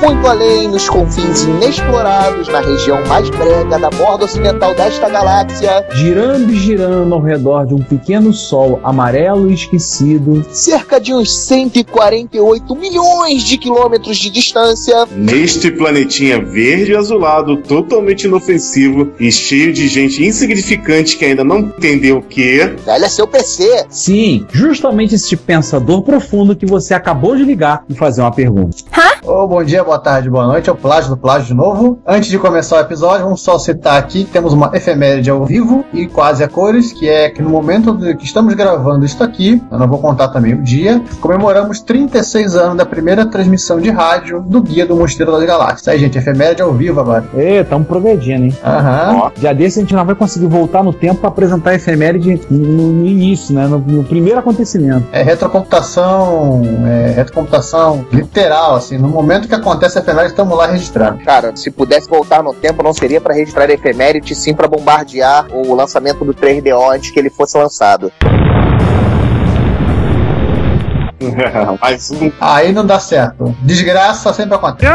Muito além, nos confins inexplorados, na região mais brega da borda ocidental desta galáxia, girando e girando ao redor de um pequeno sol amarelo e esquecido, cerca de uns 148 milhões de quilômetros de distância, Neste planetinha verde e azulado, totalmente inofensivo e cheio de gente insignificante que ainda não entendeu o que, velho é seu PC. sim, justamente esse pensador profundo que você acabou de ligar e fazer uma pergunta. Ô, bom dia, boa tarde, boa noite. É o Plágio do Plágio de novo. Antes de começar o episódio, vamos só citar aqui que temos uma efeméride ao vivo e quase a cores, que é que no momento que estamos gravando isso aqui, eu não vou contar também o dia, comemoramos 36 anos da primeira transmissão de rádio do Guia do Mosteiro das Galáxias. Aí, gente, efeméride ao vivo agora. Ê, tamo progredindo, hein? Aham. Dia desse a gente não vai conseguir voltar no tempo pra apresentar a efeméride no, no início, né? No, no primeiro acontecimento. É retrocomputação, é retrocomputação literal, assim. No momento que acontece a efeméride, estamos lá registrando. Cara, se pudesse voltar no tempo, não seria pra registrar a efeméride, sim pra bombardear o lançamento do 3DO antes que ele fosse lançado. mais um. Aí não dá certo. Desgraça sempre acontece.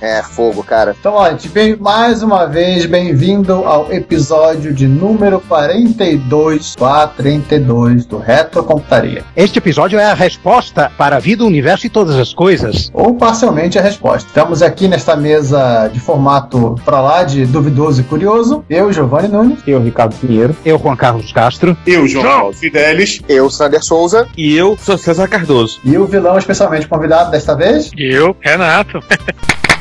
É, fogo, cara. Então, ó, a gente vem mais uma vez, bem-vindo ao episódio de número 42, 432 do Retrocomputaria. Este episódio é a resposta para a vida, o universo e todas as coisas. Ou parcialmente a resposta. Estamos aqui nesta mesa de formato pra lá de duvidoso e curioso. Eu, Giovanni Nunes. Eu, Ricardo Pinheiro. Eu, Juan Carlos Castro. Eu, João Paulo Fidelis. Eu, Sander Souza. E eu sou César Cardoso. E o vilão especialmente convidado desta vez. Eu, Renato.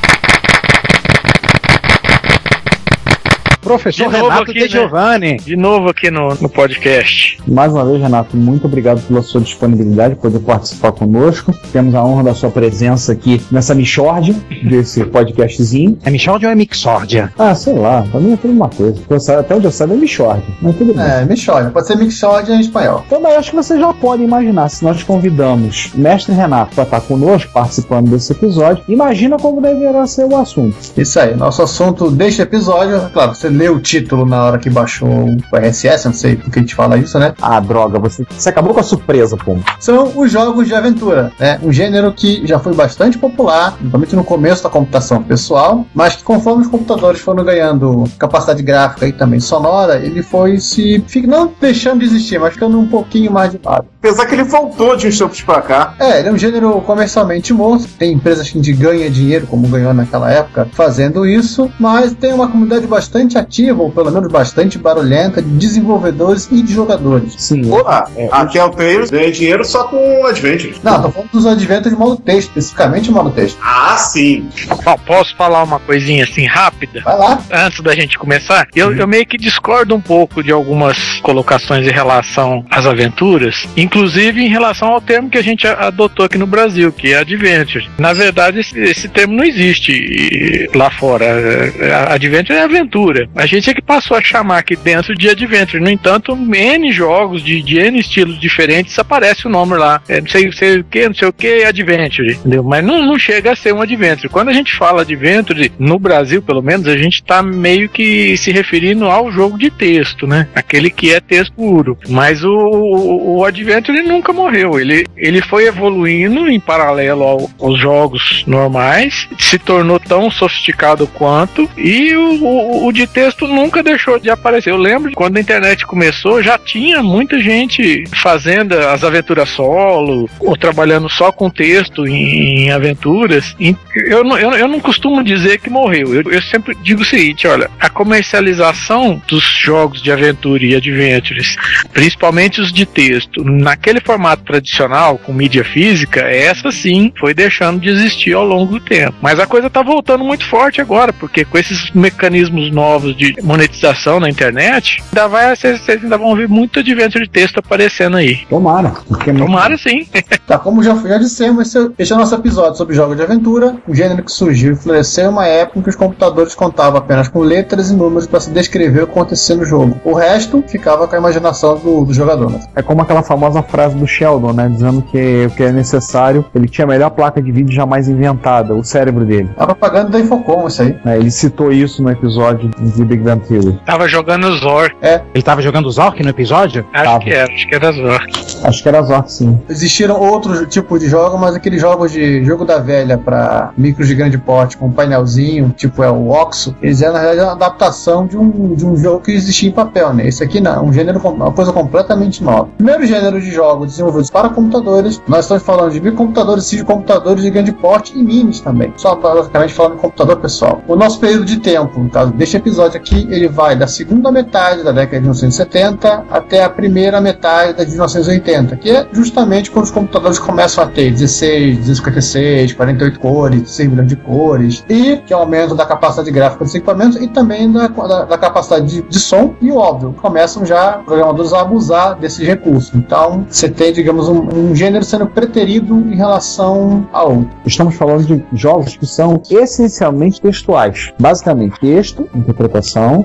Professor Renato aqui, De né? Giovanni. De novo aqui no, no podcast. Mais uma vez, Renato, muito obrigado pela sua disponibilidade de poder participar conosco. Temos a honra da sua presença aqui nessa Michórdia desse podcastzinho. É Michórdia ou é Mixórdia? Ah, sei lá, pra mim é tudo uma coisa. Até onde eu saiba é Michórdia, mas tudo bem. É, Michória. Pode ser Mixódia em espanhol. Então, mas acho que você já pode imaginar, se nós convidamos o mestre Renato para estar conosco, participando desse episódio, imagina como deverá ser o assunto. Isso aí, nosso assunto deste episódio, claro, você leu o título na hora que baixou o RSS, não sei por que a gente fala isso, né? Ah, droga, você, você acabou com a surpresa, pô. São os jogos de aventura, né? Um gênero que já foi bastante popular, principalmente no começo da computação pessoal, mas que conforme os computadores foram ganhando capacidade gráfica e também sonora, ele foi se. não deixando de existir, mas ficando um pouquinho mais de lado. Apesar que ele voltou de uns tempos pra cá. É, ele é um gênero comercialmente morto. Tem empresas que ganham dinheiro, como ganhou naquela época, fazendo isso, mas tem uma comunidade bastante ativa, ou pelo menos bastante barulhenta, de desenvolvedores e de jogadores. Sim. Opa, É, a Telltale ganha dinheiro só com Adventures. Não, tô falando dos adventos de modo texto, especificamente modo texto. Ah, sim. Bom, posso falar uma coisinha assim rápida? Vai lá. Antes da gente começar, eu, eu meio que discordo um pouco de algumas colocações em relação às aventuras, inclusive em relação ao termo que a gente adotou aqui no Brasil, que é adventure. Na verdade, esse, esse termo não existe lá fora. É, a- Adventure é aventura. A gente é que passou a chamar aqui dentro de adventure. No entanto, N jogos de, de N estilos diferentes aparece o nome lá. É, não sei, sei o que, não sei o que, adventure. Entendeu? Mas não, não chega a ser um adventure. Quando a gente fala adventure, no Brasil pelo menos, a gente tá meio que se referindo ao jogo de texto, né? Aquele que é texto puro. Mas o, o, o adventure nunca morreu. Ele, ele foi evoluindo em paralelo ao- aos jogos normais, se tornou tão sofisticado quanto, e o, o, o de texto nunca deixou de aparecer. Eu lembro quando a internet começou, já tinha muita gente fazendo as aventuras solo, ou trabalhando só com texto em, em aventuras. Eu, não- eu, eu não costumo dizer que morreu. Eu, eu sempre digo o seguinte: olha, a comercialização dos jogos de aventura e adventures, principalmente os de texto, naquele formato tradicional, com mídia física, essa sim foi deixando de existir ao longo do tempo. Mas a coisa tá voltando muito forte agora, porque com esses mecanismos novos de monetização na internet, ainda vai, vocês ainda vão ver muito adventure de texto aparecendo aí. Tomara. Porque é muito- Tomara sim. Tá, como já, já dissemos, esse, esse é o nosso episódio sobre jogos de aventura, um gênero que surgiu e floresceu em uma época em que os computadores contavam apenas com letras e números para se descrever o que acontecia no jogo. O resto ficava com a imaginação do, do jogador. Né? É como aquela famosa frase do Sheldon, né? Dizendo que o que é necessário, ele tinha a melhor placa de vídeo jamais inventada, o cérebro dele. A propaganda da Infocom, isso aí. né? Ele citou isso no episódio de Big Bang Theory. Tava jogando Zor. Ele tava jogando Zork no episódio? Acho Tava. que era, acho que era Zor. Acho que era Zork, sim. Existiram outros tipos de jogos, mas aqueles jogos de jogo da velha para micros de grande porte com painelzinho, tipo é o Oxo, eles eram na realidade uma adaptação de um, de um jogo que existia em papel, né? Esse aqui não, é um gênero, uma coisa completamente nova. Primeiro gênero de jogos desenvolvidos para computadores, nós estamos falando de microcomputadores, de computadores de grande porte e minis também. Só basicamente falando de computador pessoal. O nosso período de tempo, no caso deste episódio aqui, ele vai da segunda metade da década de 1970 até a primeira metade da de 1980, que é justamente quando os computadores começam a ter 16, 256, 48 cores, 16 milhões de cores, e que é o aumento da capacidade gráfica dos equipamentos e também da, da, da capacidade de, de som, e óbvio, começam já programadores a abusar desses recursos. Então, você tem, digamos, um, um gênero sendo preterido em relação a outro. Estamos falando de jogos que são essencialmente textuais. Basicamente, texto, interpretação,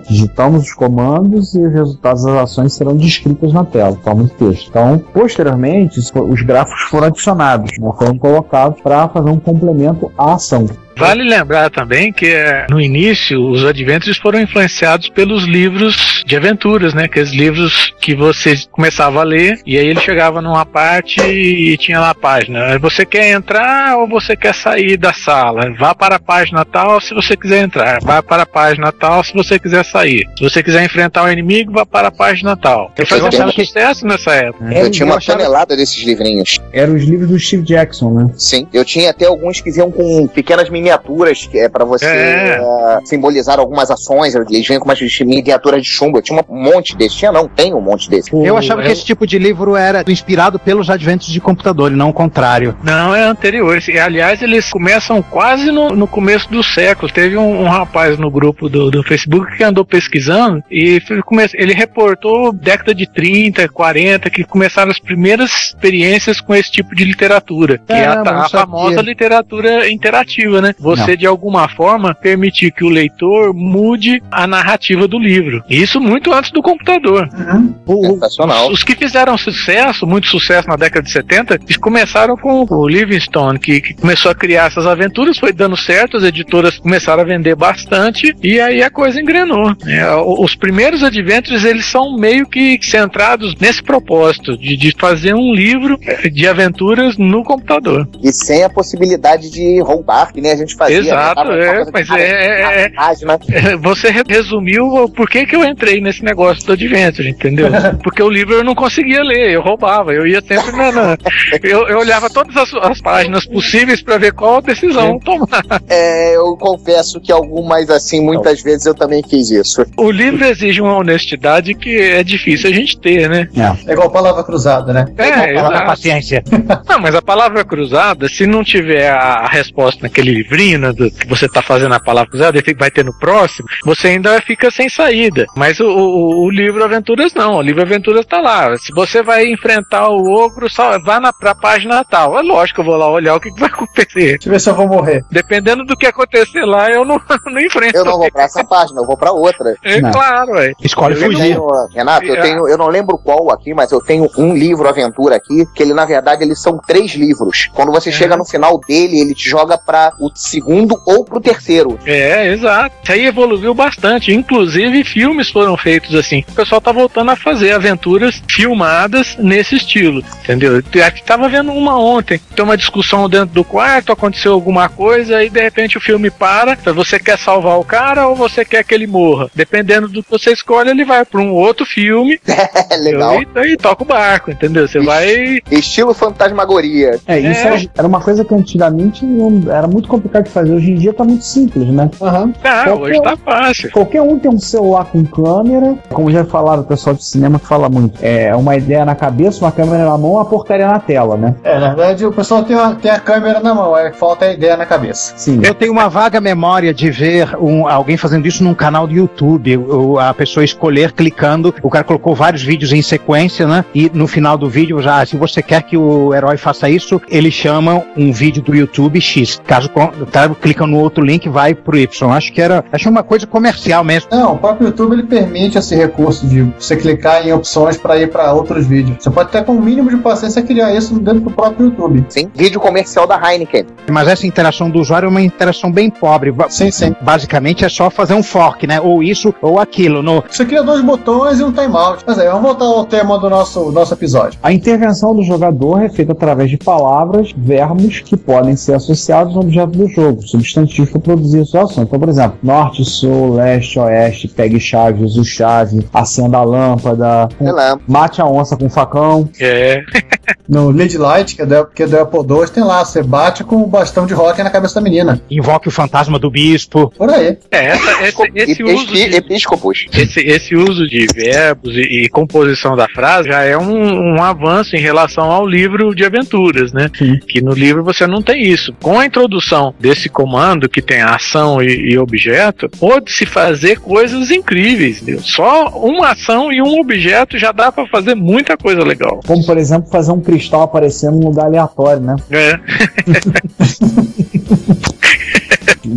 digitamos os comandos e os resultados das ações serão descritos na tela, forma de texto. Então, posteriormente, os gráficos foram adicionados, foram colocados para fazer um complemento à ação. Vale lembrar também que eh, no início os adventures foram influenciados pelos livros de aventuras, né? Aqueles livros que você começava a ler e aí ele chegava numa parte e tinha lá a página. Você quer entrar ou você quer sair da sala? Vá para a página tal se você quiser entrar. Vá para a página tal se você quiser sair. Se você quiser enfrentar o inimigo, vá para a página tal. Ele fazia muito sucesso nessa época. Eu tinha uma achava- tonelada desses livrinhos. Eram os livros do Steve Jackson, né? Sim. Eu tinha até alguns que vinham com pequenas miniaturas que é para você É. eh, simbolizar algumas ações. Eles vinham com umas miniaturas de chumbo. Eu tinha um monte desses. Tinha não, tem um monte desses. Eu achava que esse tipo de livro era inspirado pelos adventos de computador e não o contrário. Não, é anterior. E, Aliás, eles começam quase no, no começo do século. Teve um, um rapaz no grupo do, do Facebook que andou pesquisando e foi- come- ele reportou década de 30, 40, que começaram as primeiras experiências com esse tipo de literatura. Que é a, a famosa literatura interativa, né? Você, Não. de alguma forma, permitir que o leitor mude a narrativa do livro. Isso muito antes do computador. O- o- Sensacional. os, os que fizeram sucesso, muito sucesso na década de 70, eles começaram com o Livingstone, que, que começou a criar essas aventuras, foi dando certo, as editoras começaram a vender bastante, e aí a coisa engrenou. É, o- os primeiros adventures, eles são meio que centrados nesse propósito, de, de fazer um livro de aventuras no computador. E sem a possibilidade de roubar, que nem a gente fazia. Exato, né? É, mas cara, é- é- na página. Você re- resumiu o porquê que eu entrei nesse negócio do Adventure, entendeu? Porque o livro eu não conseguia ler, eu roubava, eu ia sempre na. na- eu, eu olhava todas as, as páginas possíveis para ver qual decisão tomar. É, eu confesso que algumas, assim, muitas vezes eu também fiz isso. O livro exige uma honestidade que é difícil a gente ter, né? É igual palavra cruzada, né? É, Palavra exato. paciência. Não, mas a palavra cruzada, se não tiver a, resposta naquele livrinho, né, do, que você tá fazendo a palavra cruzada, e vai ter no próximo, você ainda fica sem saída. Mas o, o, o livro Aventuras não, o livro Aventuras tá lá. Se você vai enfrentar o ogro, só vá na, pra página tal. É lógico que eu vou lá olhar o que, que vai acontecer. Deixa eu ver se eu vou morrer. Dependendo do que acontecer lá, eu não, não enfrento. Eu não vou pra essa página, eu vou pra outra. É Não. claro, é. Escolhe Eu fugir. tenho, Renato, eu É. tenho, eu não lembro qual aqui, mas eu tenho um livro aventura aqui, que ele na verdade eles são três livros. Quando você É. chega no final dele, ele te joga para o segundo ou pro terceiro. É, exato. Isso aí evoluiu bastante. Inclusive, filmes foram feitos assim. O pessoal tá voltando a fazer aventuras filmadas nesse estilo, entendeu? Aqui tava vendo uma ontem, tem uma discussão dentro do quarto, aconteceu alguma coisa e de repente o filme para. Você quer salvar o cara ou você quer que ele morra? Dependendo do que você escolhe, ele vai para um outro filme É legal. e, e toca o barco, entendeu? Você vai. Estilo fantasmagoria. É, isso É. era- uma coisa que antigamente era muito complicado de fazer. Hoje em dia tá muito simples, né? Aham. Ah, Qualquer hoje um. tá fácil. Qualquer um tem um celular com câmera, como já falaram o pessoal de cinema que fala muito. É uma ideia na cabeça, uma câmera na mão, uma porcaria na tela, né? É, na verdade, o pessoal tem a, tem a câmera na mão, é falta a ideia na cabeça. Sim. Eu tenho uma vaga memória de ver um- alguém fazendo isso num canal do YouTube. O- a pessoa escolher clicando, o cara colocou vários vídeos em sequência, né? E no final do vídeo, já, se você quer que o herói faça isso, ele chama um vídeo do YouTube X. Caso cara clica no outro link, vai pro Y. Acho que era, acho uma coisa comercial mesmo. Não, o próprio YouTube ele permite esse recurso de você clicar em opções para ir para outros vídeos. Você pode até com o mínimo de paciência criar isso dentro do próprio YouTube. Sim. Vídeo comercial da Heineken. Mas essa interação do usuário é uma interação bem pobre. Sim, sim. Basicamente é só fazer um fork, né? Ou isso ou aquilo. No, Você cria dois botões e um timeout. Mas aí, vamos voltar ao tema do nosso, nosso episódio. A intervenção do jogador é feita através de palavras, verbos que podem ser associados ao objeto do jogo, substantivos para produzir a sua ação. Então, por exemplo, norte, sul, leste, oeste, pegue chave, use chave, acenda a lâmpada, Sei lá. mate a onça com facão. É. No Lead Light, que é do, que é do Apple II, tem lá, você bate com o bastão de rock na cabeça da menina. invoque o fantasma do bispo. Por aí. É, essa- esse, esse uso de, Episcopos. esse, esse uso de verbos e, e composição da frase já é um, um avanço em relação ao livro de aventuras, né? Sim. Que no livro você não tem isso. Com a introdução desse comando que tem ação e, e objeto, pode-se fazer coisas incríveis. entendeu? Só uma ação e um objeto já dá pra fazer muita coisa legal. Como, por exemplo, fazer um cristal aparecer num lugar aleatório, né? É.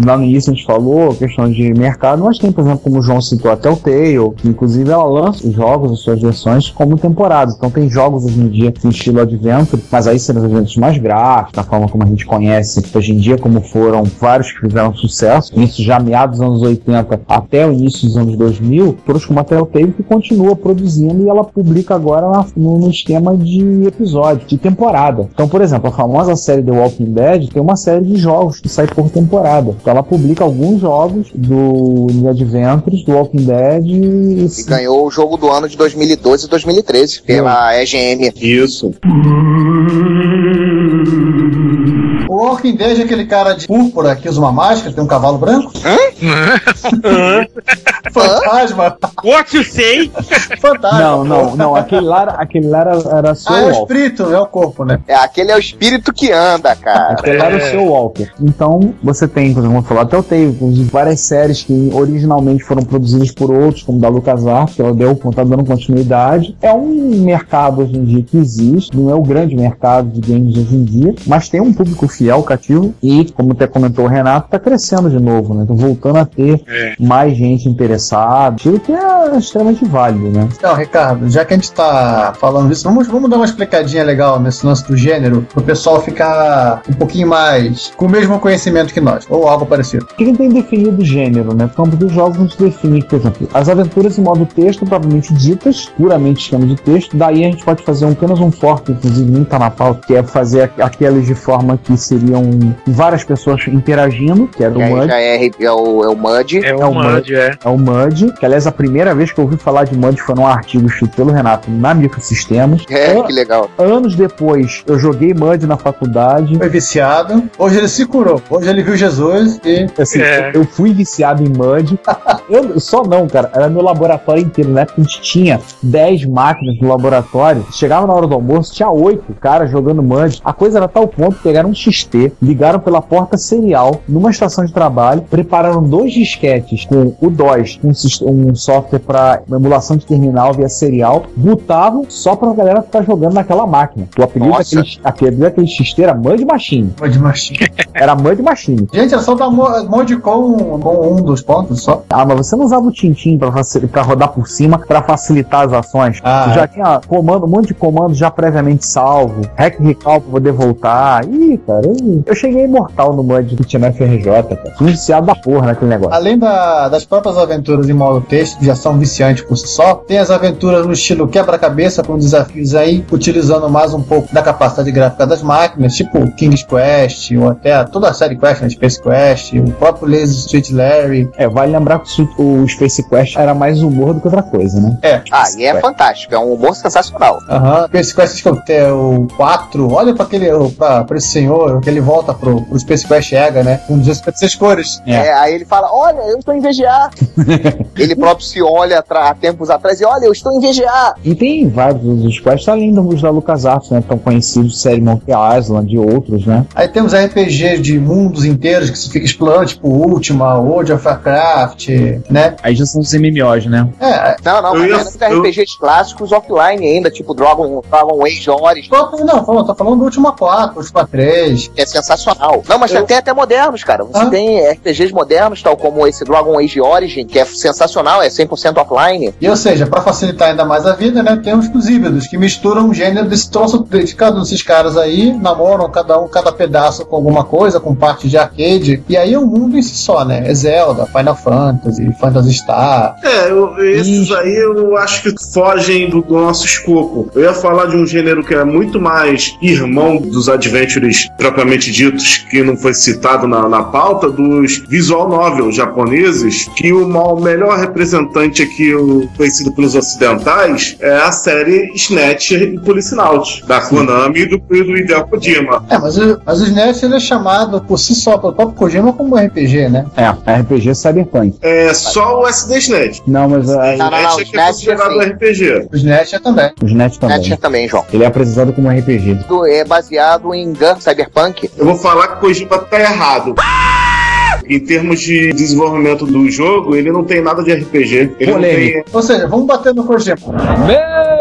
Lá no início a gente falou, questão de mercado, mas tem, por exemplo, como o João citou, a Telltale, que inclusive ela lança os jogos, as suas versões, como temporadas. Então tem jogos hoje em dia em estilo adventure, mas aí sendo eventos mais gráficos, da forma como a gente conhece hoje em dia, como foram vários que fizeram sucesso, isso já meados dos anos 80 até o início dos anos 2000, todos como a Telltale que continua produzindo e ela publica agora no, no esquema de episódio, de temporada. Então, por exemplo, a famosa série The Walking Dead tem uma série de jogos que sai por temporada. Então ela publica alguns jogos do de Adventures, do Walking Dead e E ganhou o jogo do ano de 2012 e 2013 pela EGM. Isso. O Walking Dead é aquele cara de púrpura que usa uma máscara, tem um cavalo branco? Fantasma! What you say? Fantasma! Não, não, não. Aquele lá, era- aquele lá era, era seu Ah, é o Walker. espírito, é o corpo, né? É, aquele é o espírito que anda, cara. Aquele lá era o É. seu Walker. Então, você tem, exemplo, vamos falar Telltale, inclusive várias séries que originalmente foram produzidas por outros, como da LucasArts, que ela deu, tá dando continuidade. É um mercado hoje em dia que existe, não é o grande mercado de games hoje em dia, mas tem um público fiel, cativo, e, como até comentou o Renato, tá crescendo de novo, né? Então, voltando a ter É. mais gente interessada, o que é extremamente válido, né? Então, Ricardo, já que a gente tá falando disso, vamos, vamos dar uma explicadinha legal nesse lance do gênero, pro pessoal ficar um pouquinho mais com o mesmo conhecimento que nós, ou algo parecido. O que tem definido o gênero, né? No campo dos jogos a gente define, por exemplo, as aventuras em modo texto, propriamente ditas, puramente esquema de texto. Daí a gente pode fazer um- apenas um forte, inclusive nem tá na pauta, que é fazer aqu- aquelas de forma que seriam várias pessoas interagindo, que era E o MUD. já é, é o, é o Mud. É É o o MUD, é. É o MUD, que aliás a primeira vez que eu ouvi falar de MUD foi num artigo escrito pelo Renato na Microsistemas. É, An- que legal. Anos depois, eu joguei MUD na faculdade. Foi viciado, hoje ele se curou, hoje ele viu Jesus e Assim, É. eu fui viciado em MUD. eu só não, cara. Era meu laboratório inteiro. Na época a gente tinha 10 máquinas no laboratório. Chegava na hora do almoço, tinha 8 caras jogando MUD. A coisa era tal ponto: pegaram um XT, ligaram pela porta serial numa estação de trabalho, prepararam dois disquetes com o DOS, um, um software para emulação de terminal via serial, botavam só pra galera ficar jogando naquela máquina. O apelido Nossa. daquele, apelido daquele XT era MUD Machine. foi de machinho. Era MUD Machine. Gente, era só dar mo- mod com, com um dos pontos só. Ah, mas você não usava o Tintim pra, rodar por cima pra facilitar as ações. Ah, Você já tinha comando, um monte de comando já previamente salvo, hack recall pra poder voltar. Ih, cara, eu, eu cheguei imortal no mod que tinha na FRJ, cara. Fui viciado da porra aquele negócio. Além da- das próprias aventuras em modo texto, que já são viciantes por si só, tem as aventuras no estilo quebra-cabeça, com desafios aí, utilizando mais um pouco da capacidade gráfica das máquinas, tipo King's Quest, ou até toda a série Quest, né, Space Quest, o próprio Lazy Street Larry. É, vale lembrar que o Space Quest era mais humor do que outra coisa, né? É. Ah, e é fantástico, é um humor sensacional. Aham. Space Quest acho que até o 4, olha pra aquele, pra, pra esse senhor, que ele volta pro, pro Space Quest Ega, né? Com 16 cores. É, aí ele fala: Olha, eu estou em VGA. ele próprio se olha há tempos atrás e olha, eu estou em VGA. E tem vários dos quests, além dos da LucasArts, né? Tão conhecidos, série Monkey Island e outros, né? Aí temos RPG de mundos inteiros que se fica explorando, tipo Ultima, World of Warcraft, né? Aí já são os MMOs, né? É, Não, não, Eu mas ia- ainda tem RPGs clássicos offline ainda, tipo Dragon, Dragon Age Origins, tô, não, tô, tô falando do Ultima 4, Ultima 3. que é sensacional. Não, mas Eu- tem até modernos, cara. Você Ah. tem RPGs modernos, tal como esse Dragon Age Origin, que é sensacional, é 100% offline. E ou seja, pra facilitar ainda mais a vida, né? Temos os híbridos que misturam o gênero desse troço de cada um desses caras aí, namoram cada um, cada pedaço com alguma coisa, com parte de arcade. E aí é um mundo em si só, né? É Zelda, Final Fantasy, Phantasy Star. É, eu- esses Ixi. aí eu acho que fogem do, do nosso escopo. Eu ia falar de um gênero que é muito mais irmão dos adventures propriamente ditos, que não foi citado na, na pauta, dos visual japoneses, que o melhor representante aqui, o, conhecido pelos ocidentais, é a série Snatcher e Policenaut, da Konami e do, e do Hideo Kojima. É, mas o, mas o ele é chamado por si só, pelo próprio Kojima, como RPG, né? É, RPG Cyberpunk. É só o SD Snatch. Não, mas a, Não, não, não, Snatch é que é Snatch, considerado assim. RPG. O é também. os Net também. Snatcher também, João. Ele é apresentado como RPG. Do- É baseado em Gun Cyberpunk. Eu vou falar que o Kojima tá errado. Em termos de desenvolvimento do jogo, ele não tem nada de RPG. Ele Polêmico. tem, Ou seja, vamos bater no Kojima. Meu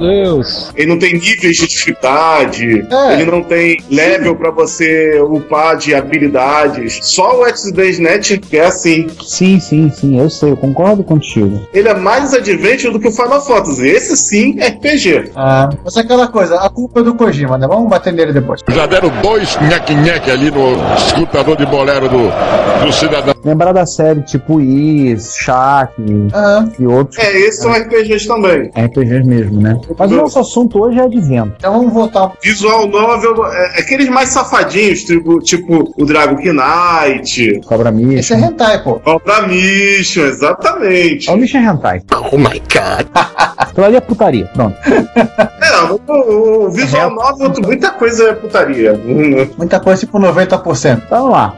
Deus! ele não tem níveis de dificuldade, É. ele não tem level pra você upar de habilidades. Só o XDNet que é assim. Sim, sim, sim, eu sei, eu concordo contigo. Ele é mais adventure do que o Final Fantasy. Esse sim é RPG. Ah, mas é aquela coisa, a culpa é do Kojima, né? Vamos bater nele depois. Já deram dois nheque-nheque ali no escutador de bolero do, do cidadão. Lembrar da série tipo Is, Shaq Ah, e outros É, esses são RPGs também. RPGs mesmo, né? Mas o nosso assunto hoje é advento. então vamos voltar. Visual novel, é, aqueles mais safadinhos, tipo, tipo o Dragon Knight, Cobra Esse Mission. é hentai, pô. Cobra Mission, exatamente. É o Mission Hentai. Oh my god! Aquilo ali é putaria. Pronto. É, o, o- visual novel, muita coisa é putaria. Muita coisa, tipo 90%. Então vamos lá.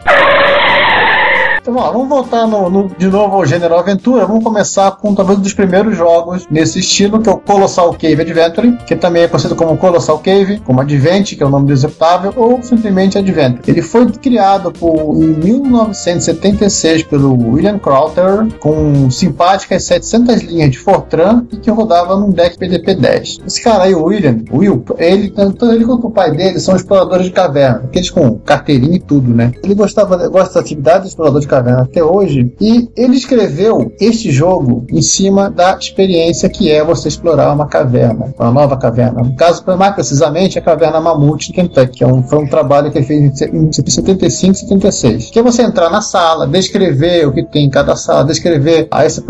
Então lá, vamos voltar no- no- de novo ao gênero aventura. Vamos começar com talvez um dos primeiros jogos nesse estilo, que é o Colossal Cave Adventure, que também é conhecido como Colossal Cave, como Advent, que é o nome do executável, ou simplesmente Adventure. Ele foi criado por, em 1976 pelo William Crowther, com simpáticas 700 linhas de Fortran e que rodava num deck PDP-10. Esse cara aí, o William, Will, ele, tanto ele quanto o pai dele são exploradores de caverna, aqueles com carteirinha e tudo, né? Ele gostava, gosta da atividade de explorador de caverna até hoje e ele escreveu este jogo em cima da experiência que é você explorar uma caverna, uma nova caverna. No caso, mais precisamente, a caverna Mamute de Kentucky, que é um, foi um trabalho que ele fez em 75 e 76. Que é você entrar na sala, descrever o que tem em cada sala, descrever, aí você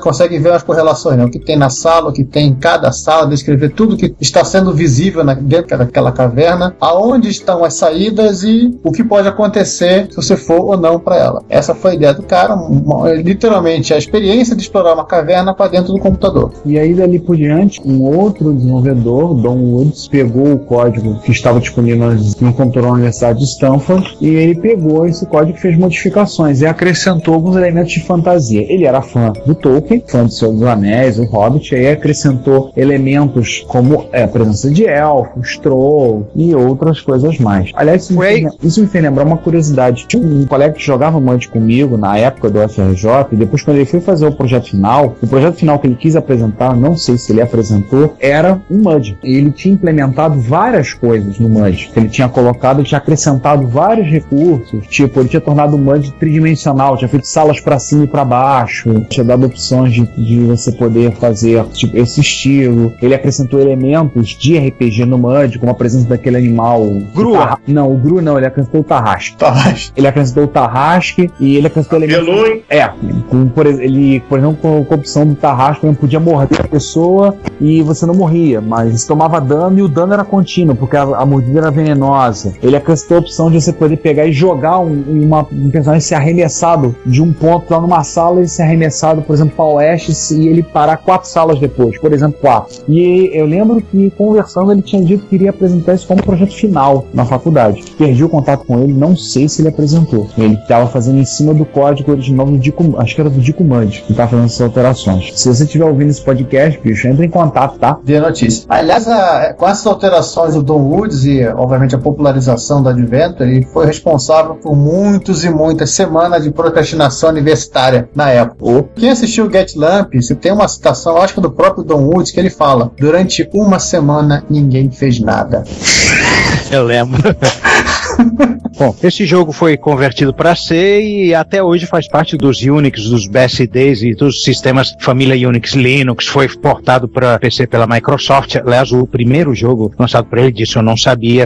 consegue ver umas correlações, né? o que tem na sala, o que tem em cada sala, descrever tudo que está sendo visível na- dentro daquela caverna, aonde estão as saídas e o que pode acontecer se você for ou não para ela. Essa foi a ideia do cara, uma- literalmente a experiência de explorar uma caverna para dentro do computador. E aí, dali por diante, um outro desenvolvedor, Don Woods, pegou o código que estava disponível no computador da Universidade de Stanford e ele pegou esse código e fez modificações e acrescentou alguns elementos de fantasia. Ele era fã do Tolkien, fã do Senhor dos Anéis, o Hobbit, e aí acrescentou elementos como é, a presença de elfos, trolls e outras coisas mais. Aliás, isso me, fez, isso me fez lembrar uma curiosidade. Tinha um colega que jogava Mud comigo na época do FRJ, e depois quando ele foi fazer o projeto final, o projeto final que ele quis apresentar, não sei se ele apresentou, era um MUD. Ele tinha implementado várias coisas no MUD. Ele tinha colocado, tinha acrescentado vários recursos, tipo, ele tinha tornado o MUD tridimensional, tinha feito salas para cima e para baixo, tinha dado opções de, de você poder fazer tipo, esse estilo. Ele acrescentou elementos de RPG no MUD, como a presença daquele animal. Grua. Não, o Gru não, ele acrescentou o Tarrasque. Tá, Ele acrescentou o Tarrasque e E ele acrescentou elementos. Apelou, hein? É, com, por, ele, por exemplo, com, com a opção do Tarrasco, ele podia morder a pessoa e você não morria, mas tomava dano e o dano era contínuo, porque a, a mordida era venenosa. Ele acrescentou a opção de você poder pegar e jogar um, uma- um personagem ser arremessado de um ponto lá numa sala e ser arremessado, por exemplo, para o oeste e ele parar quatro salas depois, por exemplo, quatro. E eu lembro que conversando ele tinha dito que iria apresentar isso como projeto final na faculdade. Perdi o contato com ele, não sei se ele apresentou. Ele estava fazendo em cima do código original do Dico, acho que era do Dico Mud, que estava fazendo essas alterações. Se você estiver ouvindo esse podcast, bicho, entre em contato, tá? Dê notícia. Aliás, a- com essas alterações do Don Woods e, obviamente, a popularização da Adventure, ele foi responsável por muitos e muitas semanas de procrastinação universitária na época. Quem assistiu o Get Lamp, se tem uma citação, acho que do próprio Don Woods, que ele fala: durante uma semana ninguém fez nada. Eu lembro. Bom, esse jogo foi convertido para C e até hoje faz parte dos Unix, dos BSDs e dos sistemas família Unix Linux. Foi portado para PC pela Microsoft. Aliás, o primeiro jogo lançado para ele, disso eu não sabia.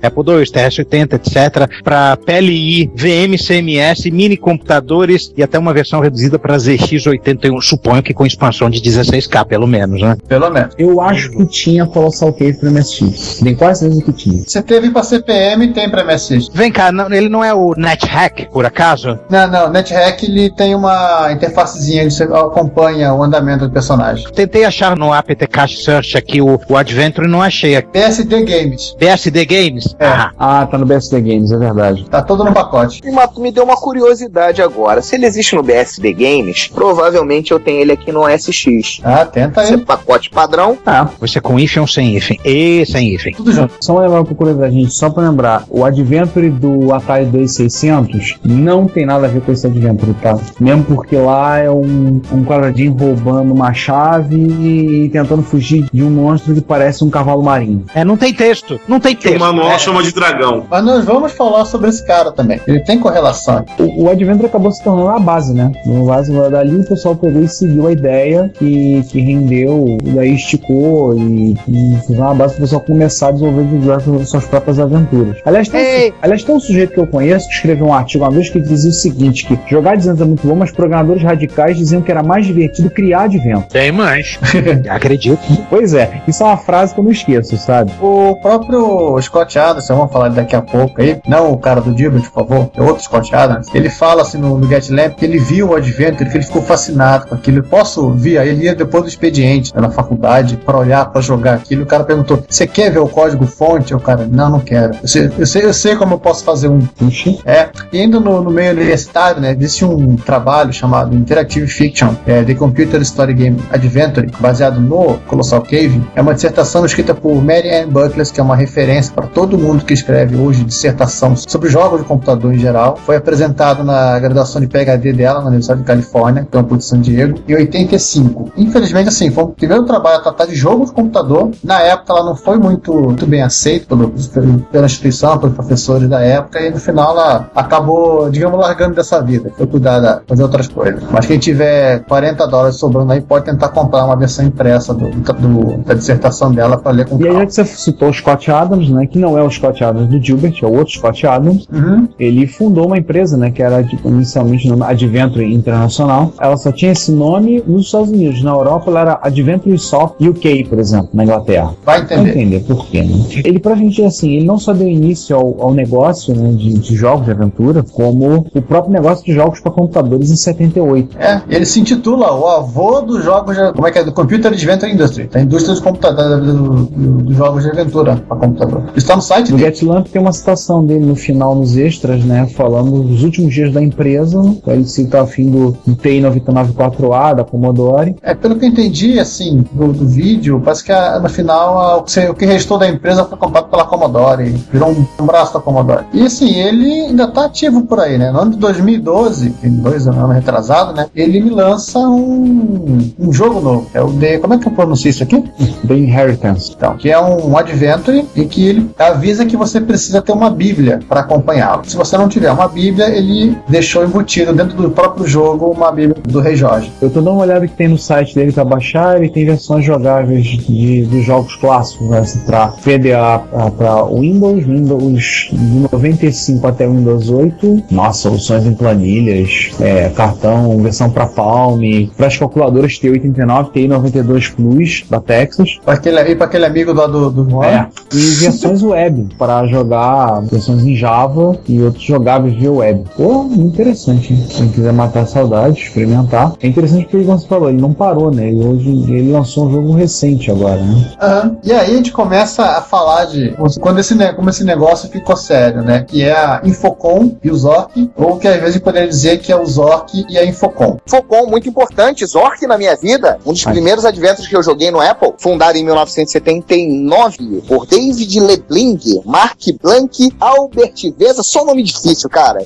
Apple II, TS-80, etc. Para PLI, VM, CMS, mini computadores e até uma versão reduzida para ZX81. Suponho que com expansão de 16K, pelo menos, né? Pelo menos. Eu acho que tinha Colossal Cave para MSX. Tenho quase certeza que tinha. Você teve pra CPM e tem pra MSX. Vem cá, não- ele não é o NetHack, por acaso? Não, não, NetHack ele tem uma interfacezinha que você acompanha o andamento do personagem. Tentei achar no apt Cache Search aqui o, o Adventure e não achei. PSD Games. BSD Games? É. Ah, Ah, tá no BSD Games, é verdade. Tá todo no pacote. E uma- me deu uma curiosidade agora. Se ele existe no BSD Games, provavelmente eu tenho ele aqui no SX. Ah, tenta Esse é aí. pacote padrão. Ah, você com hífen ou sem hífen? E sem hífen. Tudo junto. só uma um da gente, só pra lembrar, o Adventure do Atari 2600 não tem nada a ver com esse Adventure, tá? Mesmo porque lá é um, um quadradinho roubando uma chave e tentando fugir de um monstro que parece um cavalo marinho. É, não tem texto. Não tem Que o texto. manual É, chama de dragão. Mas nós vamos falar sobre esse cara também. Ele tem correlação. O, o Adventure acabou se tornando a base, né? No base, dali o pessoal pegou e seguiu a ideia que, que rendeu, e daí esticou e, e fez uma base para o pessoal começar a desenvolver diversas suas próprias aventuras. Aliás tem, Ei! aliás, tem um sujeito que eu conheço que escreveu um artigo uma vez que dizia o seguinte: que jogar Adventure é muito bom, mas programadores radicais diziam que era mais divertido criar Adventure. Tem mais. Acredito. Pois é, isso é uma frase que eu não esqueço, sabe? O próprio Scott Adams, vamos falar daqui a pouco aí, não o cara do Dilbert, por favor, é outro Scott Adams, ele fala assim no, no Get Lamp que ele viu o Adventure, que ele ficou fascinado com aquilo. Eu posso vir? Aí ele ia depois do expediente né, na faculdade pra olhar, pra jogar aquilo. O cara perguntou: Você quer ver o código fonte? O cara, não, não quero. Eu sei, eu sei, eu sei como eu posso fazer um. Puxa. É, e ainda no, no meio universitário, né, existe um trabalho chamado Interactive Fiction, é, The Computer Story Game Adventure, baseado no Colossal Cave. É uma dissertação escrita por Mary Ann Buckless, que é uma referência para todo mundo que escreve hoje dissertação sobre jogos de computador em geral. Foi apresentado na graduação de PhD dela na Universidade de Califórnia, campus de San Diego, em 85. Infelizmente, assim, foi o primeiro trabalho a tratar de jogo de computador. Na época, ela não foi muito, muito bem aceita pelo, pelo- pela instituição, pelos professores da época, e no final ela acabou, digamos, largando dessa vida. Foi cuidar da, fazer outras coisas. Mas quem tiver 40 dólares sobrando aí, pode tentar comprar uma versão impressa do, do- da dissertação dela para ler com E aí, calma. que você citou o Scott Adams, né? Que não é o Scott Adams do Gilbert, é o outro Scott Adams. Uhum. Ele fundou uma empresa, né, que era tipo, inicialmente nome Adventure Internacional. Ela só tinha esse nome nos Estados Unidos. Na Europa, ela era Adventure Soft UK, por exemplo, na Inglaterra. Vai Vai entender. entender por quê, né? Ele, pra gente, assim, ele não só deu início ao, ao negócio né, de, de jogos de aventura, como o próprio negócio de jogos para computadores em 78. É, ele se intitula o avô dos jogos de, como é que é, do Computer Adventure Industry, da indústria dos computadores, do- do- dos jogos de aventura para computador. Está no site dele. GetLamp tem uma citação dele no final, nos extras, né? Falando dos últimos dias da empresa. Ele cita a fim do, do TI 994A, da Commodore. É, pelo que eu entendi, assim, do, do vídeo, parece que a- no final a- o, que, o que restou da empresa foi comprado pela Commodore, virou um, um braço da Commodore. E assim, ele ainda tá ativo por aí, né? No ano de 2012, tem dois anos retrasado, né? Ele me lança um, um jogo novo. É o de. Como é que eu pronuncio isso aqui? The Inheritance. Então, que é um adventure e que ele avisa que você precisa ter uma Bíblia para acompanhá-lo. Se você não tiver uma Bíblia, ele deixou embutido dentro do próprio jogo uma Bíblia do Rei Jorge. Eu tô dando uma olhada que tem no site dele pra baixar, ele tem versões jogáveis de, dos jogos clássicos, né? pra PDA, pra Windows, Windows de 95 até o Windows 8, nossa, soluções em planilhas, é, cartão, versão para Palm, para as calculadoras T89, TI92 Plus da Texas. Para aquele, para aquele amigo lá do, do É, e versões web para jogar versões em Java e outros jogáveis via web. Pô, interessante. hein? Quem quiser matar a saudade, experimentar. É interessante porque, como você falou, ele não parou, né? E hoje ele lançou um jogo recente agora, né? Aham. E aí a gente começa a falar de quando esse, como esse negócio ficou sério, né? Que é a Infocom e o Zork, ou que às vezes poderia dizer que é o Zork e a Infocom. Focom, muito importante. Zork na minha vida, um dos Ai. primeiros adventures que eu joguei no Apple, fundado em 1979 por David Lebling, Mark Blank, Albert Veza, só nome difícil, cara.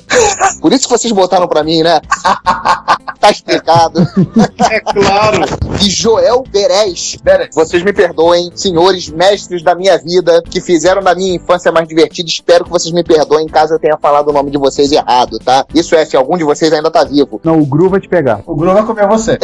Por isso que vocês botaram pra mim, né? tá explicado. É claro. E Joel Beres. Vocês me perdoem, senhores mestres da minha vida, que fizeram da minha infância mais divertida. Espero que vocês me perdoem caso eu tenha falado o nome de vocês errado, tá? Isso é, se algum de vocês ainda tá vivo. Não, o Gru vai te pegar. o Gru vai comer você.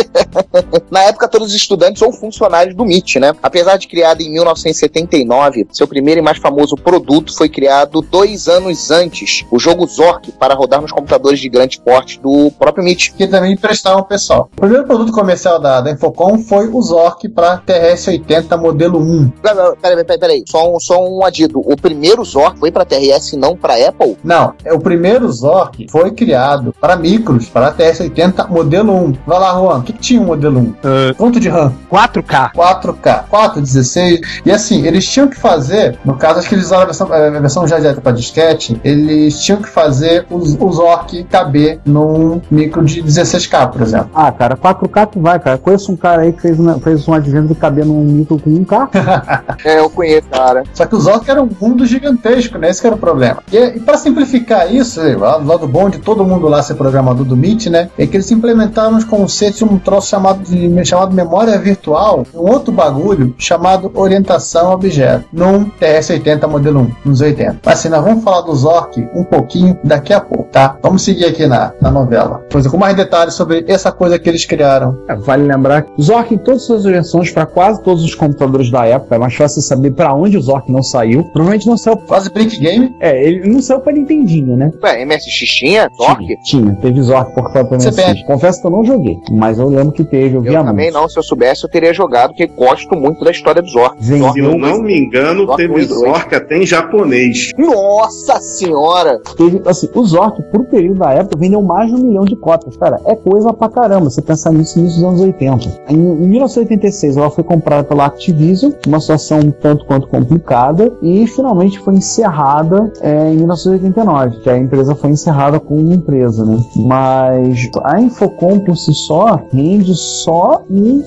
Na época, todos os estudantes ou funcionários do MIT, né? Apesar de criado em 1979, seu primeiro e mais famoso produto foi criado dois anos antes, o jogo Zork, para rodar nos computadores de grande porte do próprio MIT. que também emprestaram ao pessoal. O primeiro produto comercial da, da Infocom foi o Zork para TRS-80 modelo 1. Peraí, peraí, peraí, peraí. Só um, só um adido. O primeiro Zork foi para TRS e não para Apple? Não, é o primeiro Zork foi criado para micros, para TRS-80 modelo 1. Vai lá, Juan, o que, que tinha o modelo 1? Quanto de RAM? 4K. 4K, 4, 16. E assim, eles tinham que fazer, no caso, acho que eles usaram a versão, a versão já direta para disquete, eles tinham que fazer o, o Zork caber num micro de 16K, por exemplo. Ah, cara, 4K tu vai, cara. Conheço um cara aí que fez, uma, fez um advento de caber num micro com 1K. É, eu conheço, cara. Só que o Zork era um mundo gigantesco, né? Esse que era o problema. E, e para simplificar isso, o lado bom de todo mundo lá ser programador do Meet, né? É que eles implementaram uns conceitos de um troço chamado, de, chamado memória virtual, um outro bagulho chamado orientação a objeto, num TS-80 modelo 1, nos 80. Mas assim, nós vamos falar do Zork um pouquinho daqui a pouco, tá? Vamos seguir aqui na, na novela. Pois é, com mais detalhes sobre essa coisa que eles criaram. É, Vale lembrar que o Zork em todas as suas versões para quase todos os computadores da época, é mais fácil saber para onde o Zork não saiu. Provavelmente não saiu. Quase Brick Game. É, ele não saiu para Nintendinho, né? Ué, MSX tinha? Zork? Tinha, tinha. Teve Zork portado CPF. MSX. Confesso que eu não joguei, mas eu lembro que teve, eu, Eu via também muito. não, se eu soubesse, eu teria jogado, porque gosto muito da história do Zork. Se Vendeu, eu não me engano, Zork teve muito, Zork até em japonês. Nossa senhora! teve, assim, o Zork, por período da época, vendeu mais de um milhão de cópias. Cara, é coisa pra caramba, você pensar nisso no início dos anos 80. Em, em 1986, ela foi comprada pela Activision, uma situação um tanto quanto complicada, e finalmente foi encerrada é, em 1989, que a empresa foi encerrada como empresa, né? Mas a Infocom por si só rende só um,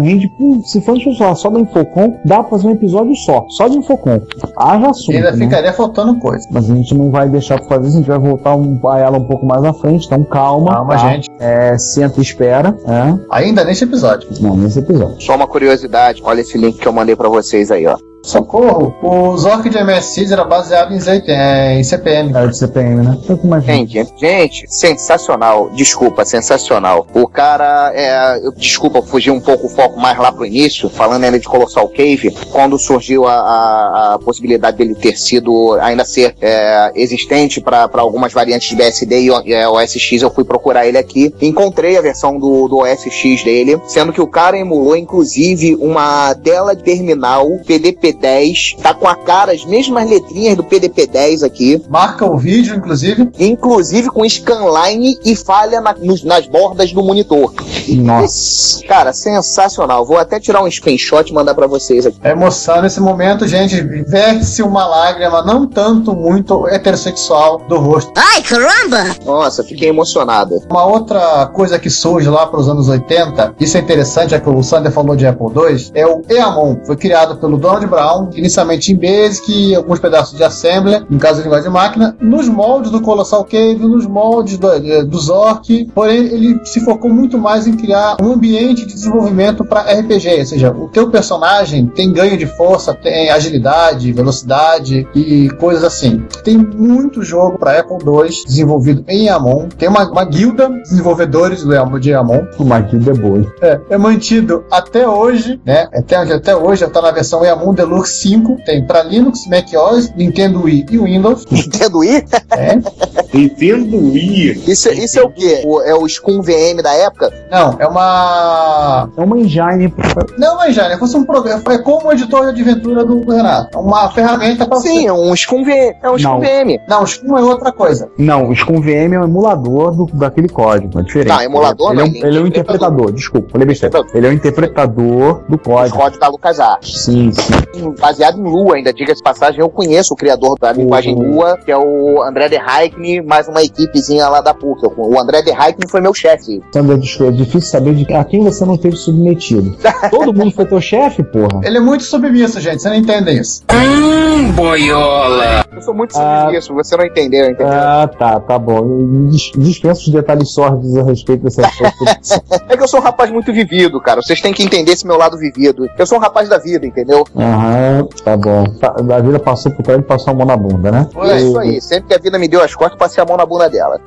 rende, se for falar só da Infocom, dá pra fazer um episódio só, só de Infocom. Haja assunto, E ainda né? ficaria faltando coisa. Mas a gente não vai deixar pra fazer isso, a gente vai voltar um, a ela um pouco mais à frente, então calma. Calma, tá? gente. É, senta e espera. É. Ainda neste episódio. Não, nesse episódio. Só uma curiosidade, olha esse link que eu mandei pra vocês aí, ó. Socorro! O Zork de MSX era baseado em, Z- é, em CPM. Era de CPM, né? Mais gente. Sensacional. Desculpa, sensacional. O cara, é, eu, desculpa, fugir um pouco o foco mais lá pro início, falando ainda de Colossal Cave, quando surgiu a, a- a possibilidade dele ter sido, ainda ser é, existente para algumas variantes de BSD e o- é, OSX, eu fui procurar ele aqui, encontrei a versão do, do OSX dele, sendo que o cara emulou, inclusive, uma tela terminal PDP-10, tá com a cara, as mesmas letrinhas do PDP-10 aqui, Marca o vídeo, inclusive. inclusive com scanline e falha na- nos- nas bordas do monitor. Nossa. Cara, sensacional. Vou até tirar um screenshot e mandar pra vocês aqui. A emoção nesse momento, gente, verte-se uma lágrima, não tanto muito heterossexual do rosto. Nossa, fiquei emocionado. Uma outra coisa que surge lá para os anos 80, isso é interessante, já que o Sander falou de Apple II, é o EAMON. Foi criado pelo Donald Brown, inicialmente em Basic alguns pedaços de Assembler, no caso de linguagem de máquina, nos moldes do Colossal Cave, nos moldes do, eh, do Zork, porém ele se focou muito mais em criar um ambiente de desenvolvimento para RPG, ou seja, o teu personagem tem ganho de força, tem agilidade, velocidade e coisas assim. Tem muito jogo para Apple II desenvolvido em Amon. Tem uma, uma guilda de desenvolvedores do de Amon. Uma guilda é boa. É, é mantido até hoje, né? Até, até hoje já tá na versão Eamon Deluxe 5. Tem para Linux, Mac OS, Nintendo Wii e Windows. Nintendo Wii? É. Nintendo Wii. Isso, isso é o quê? O- é o Scum VM da época? Não, é uma. É uma engine. Não, mas já, né? Fosse um programa. É como o editor de aventura do Renato. É uma ferramenta para Sim, é um Scum VM. É um Scum Não. VM. Não, o Scum é outra coisa. Não, o Scum VM é um emulador do, daquele código, é diferente. Não, emulador ele, é não, um, ele é ele é um interpretador. desculpa, falei besteira. Ele é um interpretador do código. códigos da LucasArts. Sim, sim. Baseado em Lua, ainda diga-se de passagem, eu conheço o criador da linguagem Uhum. Lua, que é o André de Heikne, mais uma equipezinha lá da PUC. O André de Heikne foi meu chefe. Sandra, desculpa, é difícil saber de a quem você não teve submetido. Todo mundo foi teu chefe, porra. Ele é muito submisso, gente. Você não entende isso. Eu sou muito Ah. submisso, você não entendeu, entendeu? Ah, tá, tá bom. Eu dis- dispenso os detalhes sórdidos a respeito dessa posição. É que eu sou um rapaz muito vivido, cara. Vocês têm que entender esse meu lado vivido. Eu sou um rapaz da vida, entendeu? Aham, tá bom. Tá, a vida passou por trás e passou a mão na bunda, né? É isso aí. Sempre que a vida me deu as costas, eu passei a mão na bunda dela.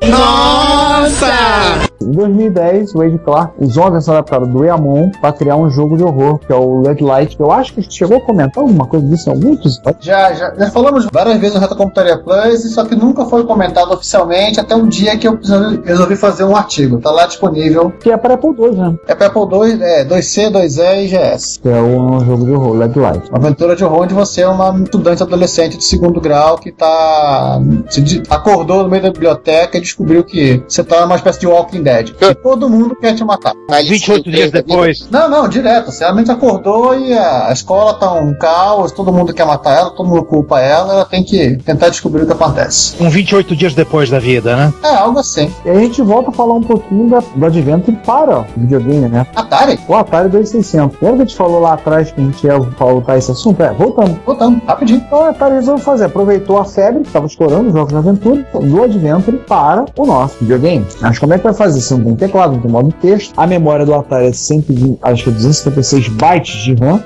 Em 2010, o Wade Clark usou uma versão adaptada do Eamon para criar um jogo de horror, que é o Red Light, que eu acho que chegou a comentar alguma coisa disso em algum episódio. Já, já, já falamos várias vezes no Reta Computaria Plus, só que nunca foi comentado oficialmente até um dia que eu resolvi- fazer um artigo. Tá lá disponível. Que é para Apple II, né? É para Apple 2, é, 2C, 2E e GS. Que é um jogo de horror, Red Light. Uma aventura de horror onde você é uma estudante adolescente de segundo grau que tá. acordou no meio da biblioteca e descobriu que você tá numa espécie de Walking Dead. E todo mundo quer te matar. Aí, 28 sim, dias depois. Não, não, direto. Você realmente acordou e a, a escola tá um caos, todo mundo quer matar ela, todo mundo culpa ela, ela tem que tentar descobrir o que acontece. Um 28 dias depois da vida, né? É, algo assim. E aí a gente volta a falar um pouquinho da, do Adventure para o videogame, né? Atari, O Atari 2600. Lembra que a gente falou lá atrás que a gente ia voltar esse assunto? É, voltamos. voltando, rapidinho. Então a Atari resolveu fazer, aproveitou a febre que estava estourando os jogos de aventura do Adventure para o nosso videogame. Mas como é que vai fazer? Você não tem teclado, não tem modo texto. A memória do Atari é 120, acho que é 256 bytes de RAM.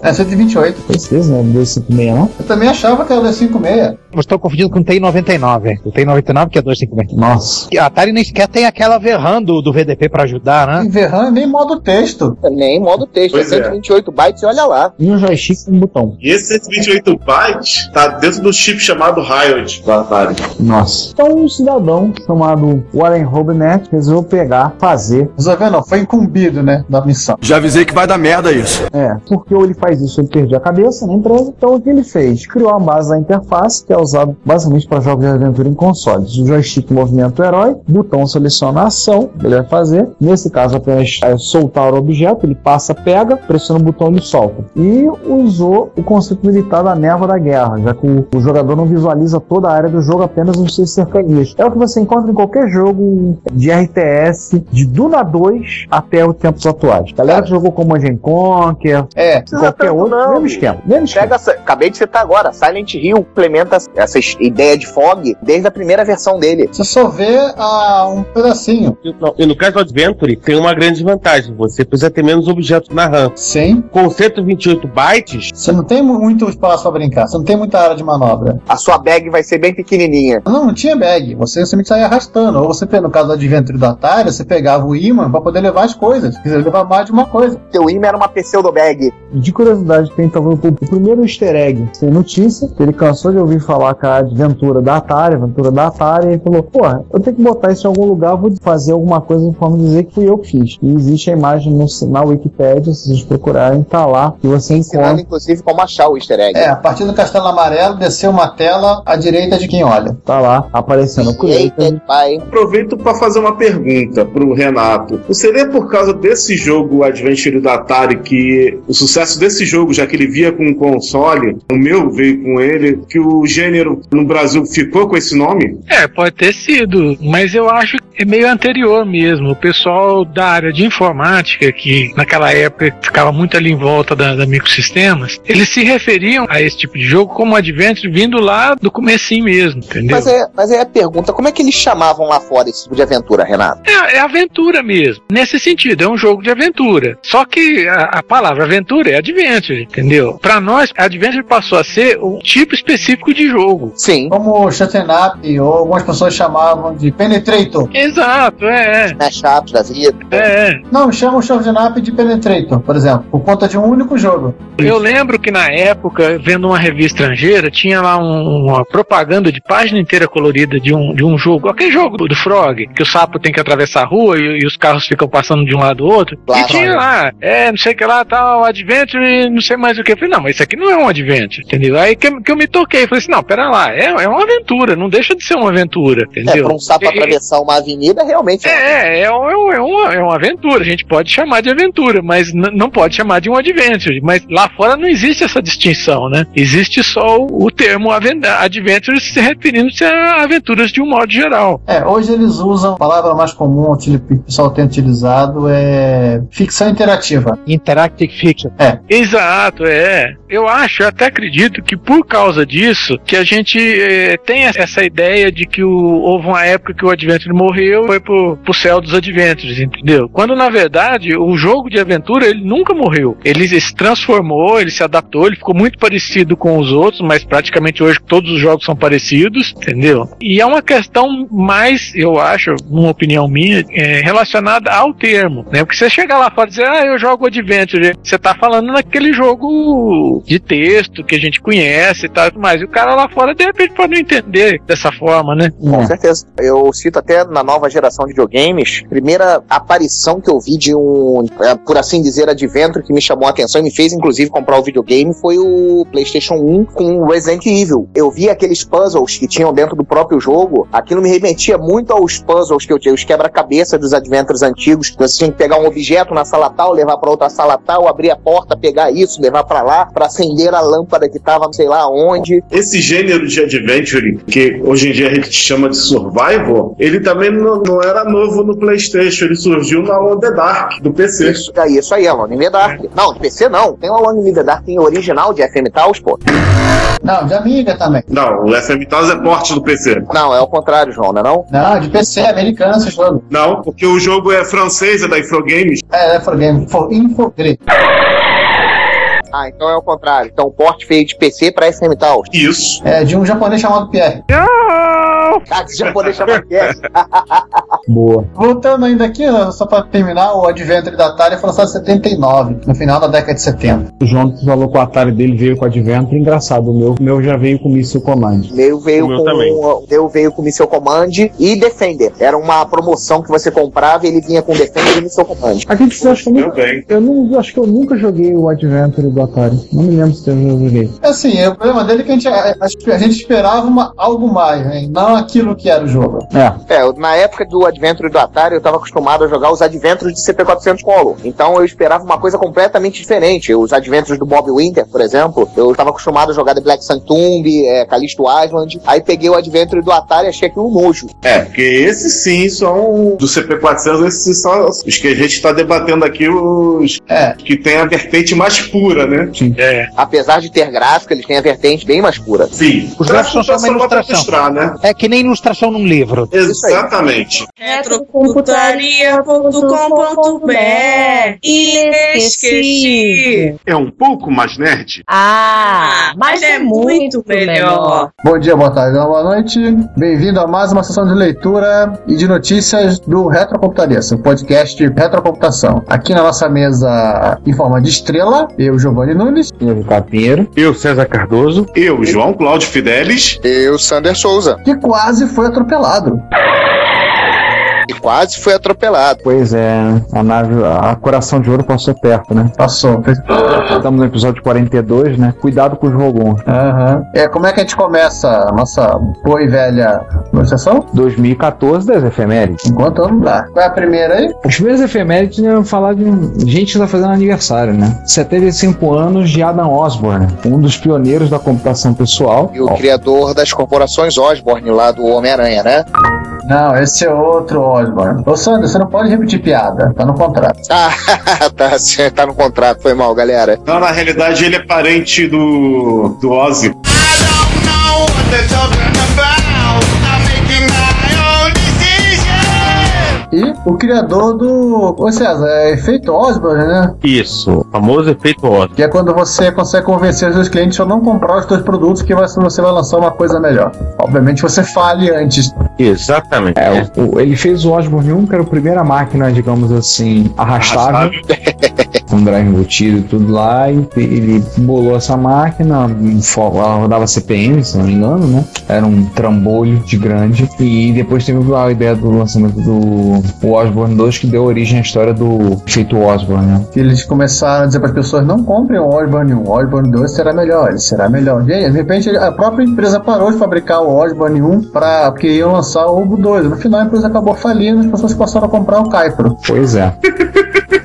É 128. Tem certeza, né? 256 não? Eu também achava que era 256. Vocês estão confundindo com o TI-99. O TI-99 que é 256. Nossa. E A Atari nem sequer tem aquela VRAM do, do VDP pra ajudar, né? E VRAM nem modo texto. Nem modo texto, Pois é é. 128 bytes e olha lá. E um joystick com um botão. E esse 128 bytes tá dentro do chip chamado Riot da Atari. Nossa. Então um cidadão chamado Warren Robinett resolveu pegar, fazer. Resolveu não, foi incumbido, né, da missão. Já avisei que vai dar merda isso. É, porque ou ele faz isso, ele perde a cabeça na empresa. Então o que ele fez? Criou a base da interface, que é usado basicamente para jogos de aventura em consoles. O joystick movimenta o herói, botão seleciona a ação que ele vai fazer. Nesse caso, apenas é, soltar o objeto, ele passa, pega, pressiona o botão e solta. E usou o conceito militar da névoa da guerra, já que o, o jogador não visualiza toda a área do jogo, apenas os seus cercanias. É o que você encontra em qualquer jogo de RTS, de Duna 2 até os tempos atuais. Galera que jogou Command and Conquer, É, Precisa qualquer tanto outro, não. mesmo esquema. Mesmo esquema. Pega essa, acabei de citar agora, Silent Hill implementa essa ideia de fog desde a primeira versão dele. você só vê ah, um pedacinho. E no caso do Adventure, tem uma grande vantagem. Você precisa ter menos objetos na RAM. Sim. Com 128 bytes, Você não tem mu- muito espaço pra brincar, você não tem muita área de manobra. A sua bag vai ser bem pequenininha. Não, não tinha bag. Você simplesmente saía arrastando. Ou você, no caso do Adventure do Atari, você pegava o imã pra poder levar as coisas. Quer dizer, levar mais de uma coisa. Teu imã era uma pseudo bag. De curiosidade, tem talvez o primeiro easter egg sem notícia, que ele cansou de ouvir falar com a aventura da Atari, a aventura da Atari, e ele falou, porra, eu tenho que botar isso em algum lugar, vou fazer alguma coisa de forma de dizer que fui eu que fiz. E existe a imagem no, na Wikipedia, se vocês procurarem, tá lá, que você Ensinando, encontra, inclusive, como achar o easter egg. É, a partir do Castelo Amarelo, desceu uma tela à direita de quem olha. tá lá, aparecendo. Created by... Aproveito para fazer uma pergunta pro Renato. Seria por causa desse jogo Adventure da Atari que o sucesso desse desse jogo, já que ele via com o console, o meu veio com ele, que o gênero no Brasil ficou com esse nome? É, pode ter sido, mas eu acho que é meio anterior mesmo. O pessoal da área de informática, que naquela época ficava muito ali em volta da, da microsistemas, eles se referiam a esse tipo de jogo como Adventure vindo lá do comecinho mesmo, entendeu? Mas é, mas é a pergunta, como é que eles chamavam lá fora esse tipo de aventura, Renato? É, é aventura mesmo. Nesse sentido, é um jogo de aventura. Só que a, a palavra aventura é adventure, entendeu? Pra nós, adventure passou a ser um tipo específico de jogo. Sim. Como Shutting Up, ou algumas pessoas chamavam de Penetrator. Exato, é. Mashups da vida. É. Não, chamam Shutting Up de Penetrator, por exemplo, por conta de um único jogo. Eu lembro que na época, vendo uma revista estrangeira, tinha lá um- uma propaganda de página inteira colorida de um, de um jogo, aquele jogo do Frog, que o sapo tem que atravessar a rua e, e os carros ficam passando de um lado ao outro. Claro. e tinha lá, é, não sei o que lá, tal, Adventure não sei mais o que. Eu falei, não, mas isso aqui não é um Adventure, entendeu? Aí que, que eu me toquei, falei assim, não, pera lá, é, é uma aventura, não deixa de ser uma aventura, É, entendeu? pra um sapo E- atravessar uma avenida, realmente é, é, é, um- é uma, é uma aventura. A gente pode chamar de aventura, mas não pode chamar de um adventure. Mas lá fora não existe essa distinção, né? Existe só o, o termo adventure se referindo-se a aventuras de um modo geral. É, hoje eles usam a palavra mais comum que o pessoal tem utilizado é ficção interativa. Interactive Fiction. É. Exato, é. Eu acho, eu até acredito que por causa disso, que a gente eh, tem essa ideia de que o- houve uma época que o Adventure morreu e foi pro, pro céu dos Adventures, entendeu? Quando na verdade o jogo de aventura ele nunca morreu. Ele se transformou, ele se adaptou, ele ficou muito parecido com os outros, mas praticamente hoje todos os jogos são parecidos, entendeu? E é uma questão mais, eu acho, uma opinião minha, é, relacionada ao termo, né? Porque você chega lá e dizer, ah, eu jogo Adventure, você tá falando naquele jogo de texto que a gente conhece e tal, mas o cara lá fora de repente pode não entender dessa forma, né? Com certeza. Eu cito até na nova geração de videogames, primeira aparição que eu vi de um, é, por assim dizer, adventure que me chamou a atenção e me fez inclusive comprar o videogame foi o PlayStation 1 com o Resident Evil. Eu vi aqueles puzzles que tinham dentro do próprio jogo, aquilo me remetia muito aos puzzles que eu tinha, os quebra-cabeça dos adventures antigos, que você tinha que pegar um objeto na sala tal, levar pra outra sala tal, abrir a porta, pegar isso, levar pra lá, pra acender a lâmpada que tava não sei lá onde. Esse gênero de adventure, que hoje em dia a gente chama de survival, ele também não, não era novo no PlayStation, ele surgiu na Alone in the Dark, do PC. Isso aí, isso aí, Alone in the Dark. Não, de PC não. Tem o Alone in the Dark em original de FM Taos, pô. Não, de Amiga também. Não, o FM Taos é porte do PC. Não, é o contrário, João, não é não? Não, de PC, americano esse jogo. Não, porque o jogo é francês, é da Infogames. É, é for game, for Infogrid. Ah, então é o contrário. Então o porte feio de PC pra FM Taos. Isso. É de um japonês chamado Pierre. Ah, chamar Pierre. Boa. Voltando ainda aqui, só pra terminar, o Adventure da Atari foi lançado em 79, no final da década de 70. O João que falou que o Atari dele veio com o Adventure. Engraçado, o meu, o meu já veio com o Missile Command. Meu veio O meu com também. o meu veio com Missile Command e Defender. Era uma promoção que você comprava e ele vinha com Defender e Missile Command. Acredito que eu acho que eu nunca, bem. eu não acho que eu nunca joguei o Adventure do Atari. Não me lembro se eu já joguei. Assim, o problema dele é que a gente, a, a gente esperava uma, algo mais, né? não aquilo que era o jogo. É. É, na época do Adventure do Atari, eu tava acostumado a jogar os Adventures de CP400 Color. Então eu esperava uma coisa completamente diferente. Os Adventures do Bob Winter, por exemplo, eu tava acostumado a jogar The Black Sun Tomb, é, Callisto Island. Aí peguei o Adventure do Atari e achei aquilo um nojo. É, porque esses sim são do CP400, esses são os que a gente tá debatendo aqui, os É. que tem a vertente mais pura, né? É. Apesar de ter gráfico, eles têm a vertente bem mais pura. Sim. Os gráficos são só uma ilustração. ilustrar, né? É que nem ilustração num livro. Exatamente. Retrocomputaria.com.br Esqueci. É um pouco mais nerd? Ah, mas é muito melhor. Bom dia, boa tarde, boa noite. Bem-vindo a mais uma sessão de leitura e de notícias do Retrocomputaria, seu podcast de retrocomputação. Aqui na nossa mesa, em forma de estrela, eu, Giovanni Nunes. Eu, Ricardo Pinheiro. Eu, César Cardoso. Eu, João Cláudio Fidelis. Eu, Sander Souza. Que quase foi atropelado. E quase foi atropelado. Pois é, a nave, a Coração de Ouro passou perto, né? Passou. Estamos no episódio 42, né? Cuidado com os Rogons. Aham. É, como é que a gente começa a nossa boa e velha sessão? 2014 das efemérides. Enquanto não dá. Qual é a primeira aí? As primeiras efemérides iam falar de gente que está fazendo aniversário, né? 75 anos de Adam Osborne, um dos pioneiros da computação pessoal. E o criador das corporações Osborne lá do Homem-Aranha, né? Não, esse é outro Osborne. Ô Sandro, você não pode repetir piada, tá no contrato. Ah, tá, sim, tá no contrato, foi mal, galera. Não, na realidade ele é parente do, do Ozzy. E o criador do. Ô César, é efeito Osborne, né? Isso, o famoso efeito Osborne. Que é quando você consegue convencer os seus clientes a não comprar os seus produtos, que vai- você vai lançar uma coisa melhor. Obviamente você fale antes. Exatamente. É, o- ele fez o Osborne 1, que era a primeira máquina, digamos assim, arrastável. com drive embutido e tudo lá, e ele bolou essa máquina, ela rodava CPM, se não me engano, né? Era um trambolho de grande, e depois teve a ideia do lançamento do Osborne 2, que deu origem à história do efeito Osborne, né? Que eles começaram a dizer para as pessoas: não comprem o Osborne 1, o Osborne 2 será melhor, ele será melhor. E aí, de repente, a própria empresa parou de fabricar o Osborne 1 pra, porque iam lançar o Obo 2. No final, a empresa acabou falindo e as pessoas passaram a comprar o Caipro. Pois é.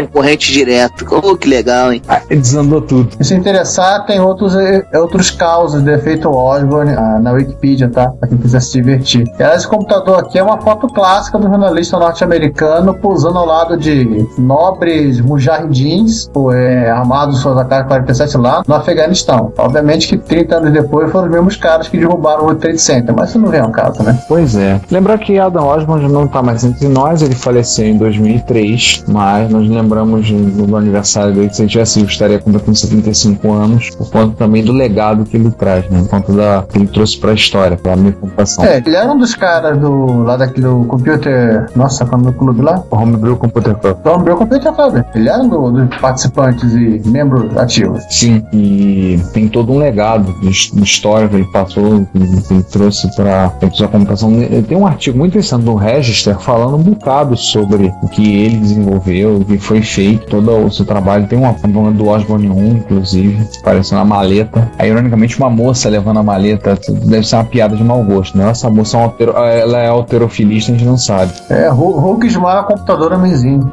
Concorrente direto. Oh, que legal, hein? Desandou tudo. Se interessar, tem outros, eh, outros causos de efeito Osborne ah, na Wikipedia, tá? Pra quem quiser se divertir. E, esse computador aqui é uma foto clássica do jornalista norte-americano posando ao lado de nobres mujahidins, é, armados suas AK-47 lá no Afeganistão. Obviamente que 30 anos depois foram os mesmos caras que derrubaram o Trade Center, mas isso não vem ao caso, né? Pois é. Lembrar que Adam Osborne não está mais entre nós, ele faleceu em 2003, mas nós lembramos do, do aniversário dele, que se ele tivesse vivo, estaria completando 75 anos, por conta também do legado que ele traz, né? Por conta da que ele trouxe para a história, para a minha computação. É, ele era um dos caras do, lá daquele do Computer. Nossa, qual é o do clube lá? Homebrew Computer Club. Do Homebrew Computer Club. Ele era um do- dos participantes e membros ativos. Sim, e tem todo um legado de, de história que ele passou, que ele, que ele trouxe para a computação. Tem um artigo muito interessante do Register falando um bocado sobre o que ele desenvolveu, o que foi feito, todo o seu trabalho. Tem uma uma do Osborne 1, inclusive, parecendo uma maleta. Aí, ironicamente, uma moça levando a maleta deve ser uma piada de mau gosto, né? Essa moça é uma altero- ela é alterofilista, a gente não sabe. É, Hu- Hulk esmaga computador homenzinho.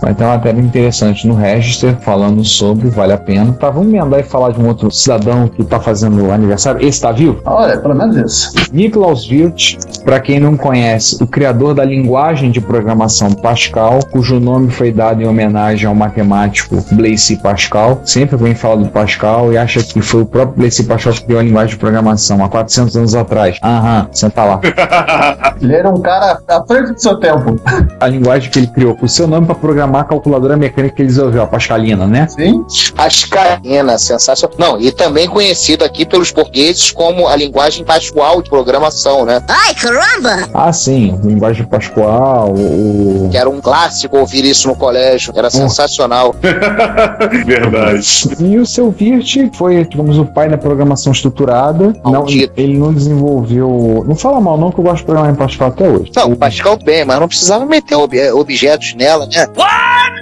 Vai ter uma matéria interessante no Register falando sobre, vale a pena. Tá, vamos emendar e falar de um outro cidadão que tá fazendo aniversário. Esse tá vivo? Olha, pelo menos isso. Niklaus Wirth, para quem não conhece, o criador da linguagem de programação Pascal, cujo nome foi dado em homenagem ao matemático Blaise Pascal. Sempre alguém fala do Pascal e acha que foi o próprio Blaise Pascal que criou a linguagem de programação há 400 anos atrás. Aham, senta lá. Ele era um cara à frente do seu tempo. A linguagem que ele criou com o seu nome para programar a calculadora mecânica que ele desenvolveu, a Pascalina, né? Sim. Pascalina, sensacional. Não, e também conhecido aqui pelos portugueses como a linguagem Pascual de programação, né? Ai, caramba! Ah, sim, linguagem Pascual, o. Que era um clássico ouvir isso no colégio. Era sensacional. Verdade. E o seu Virt foi, digamos, o pai da programação estruturada. Não, ele não desenvolveu. Não fala mal, não, que eu gosto de programar em Pascal até hoje. Não, o Pascal bem, mas não precisava meter ob- objetos nela, né?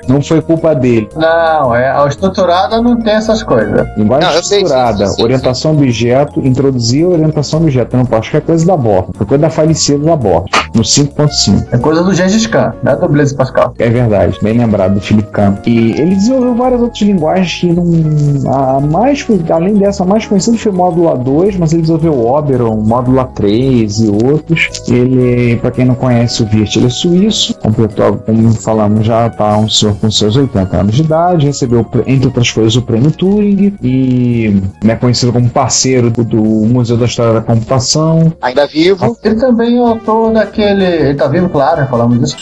Não foi culpa dele. Não, é, a estruturada não tem essas coisas. Linguagem Não, eu sei, estruturada, sim, sim, sim, orientação do objeto, introduzir a orientação do objeto. Não pode, que é coisa da borda. Foi coisa da falecida da borda. No 5.5. É coisa do Gengis Khan, não é do Blaise Pascal. É verdade, bem lembrado do Philip Kahn. E ele desenvolveu várias outras linguagens que não. A mais, além dessa, a mais conhecida foi o módulo A2, mas ele desenvolveu o Oberon, o módulo A3 e outros. Ele, para quem não conhece o Virt, ele é suíço, completou, como falamos, já está um senhor com seus 80 anos de idade, recebeu, entre outras coisas, o prêmio Turing e é conhecido como parceiro do, do Museu da História da Computação. Ainda vivo. Ele também é autor daquele. Ele tá vivo, claro, falamos disso.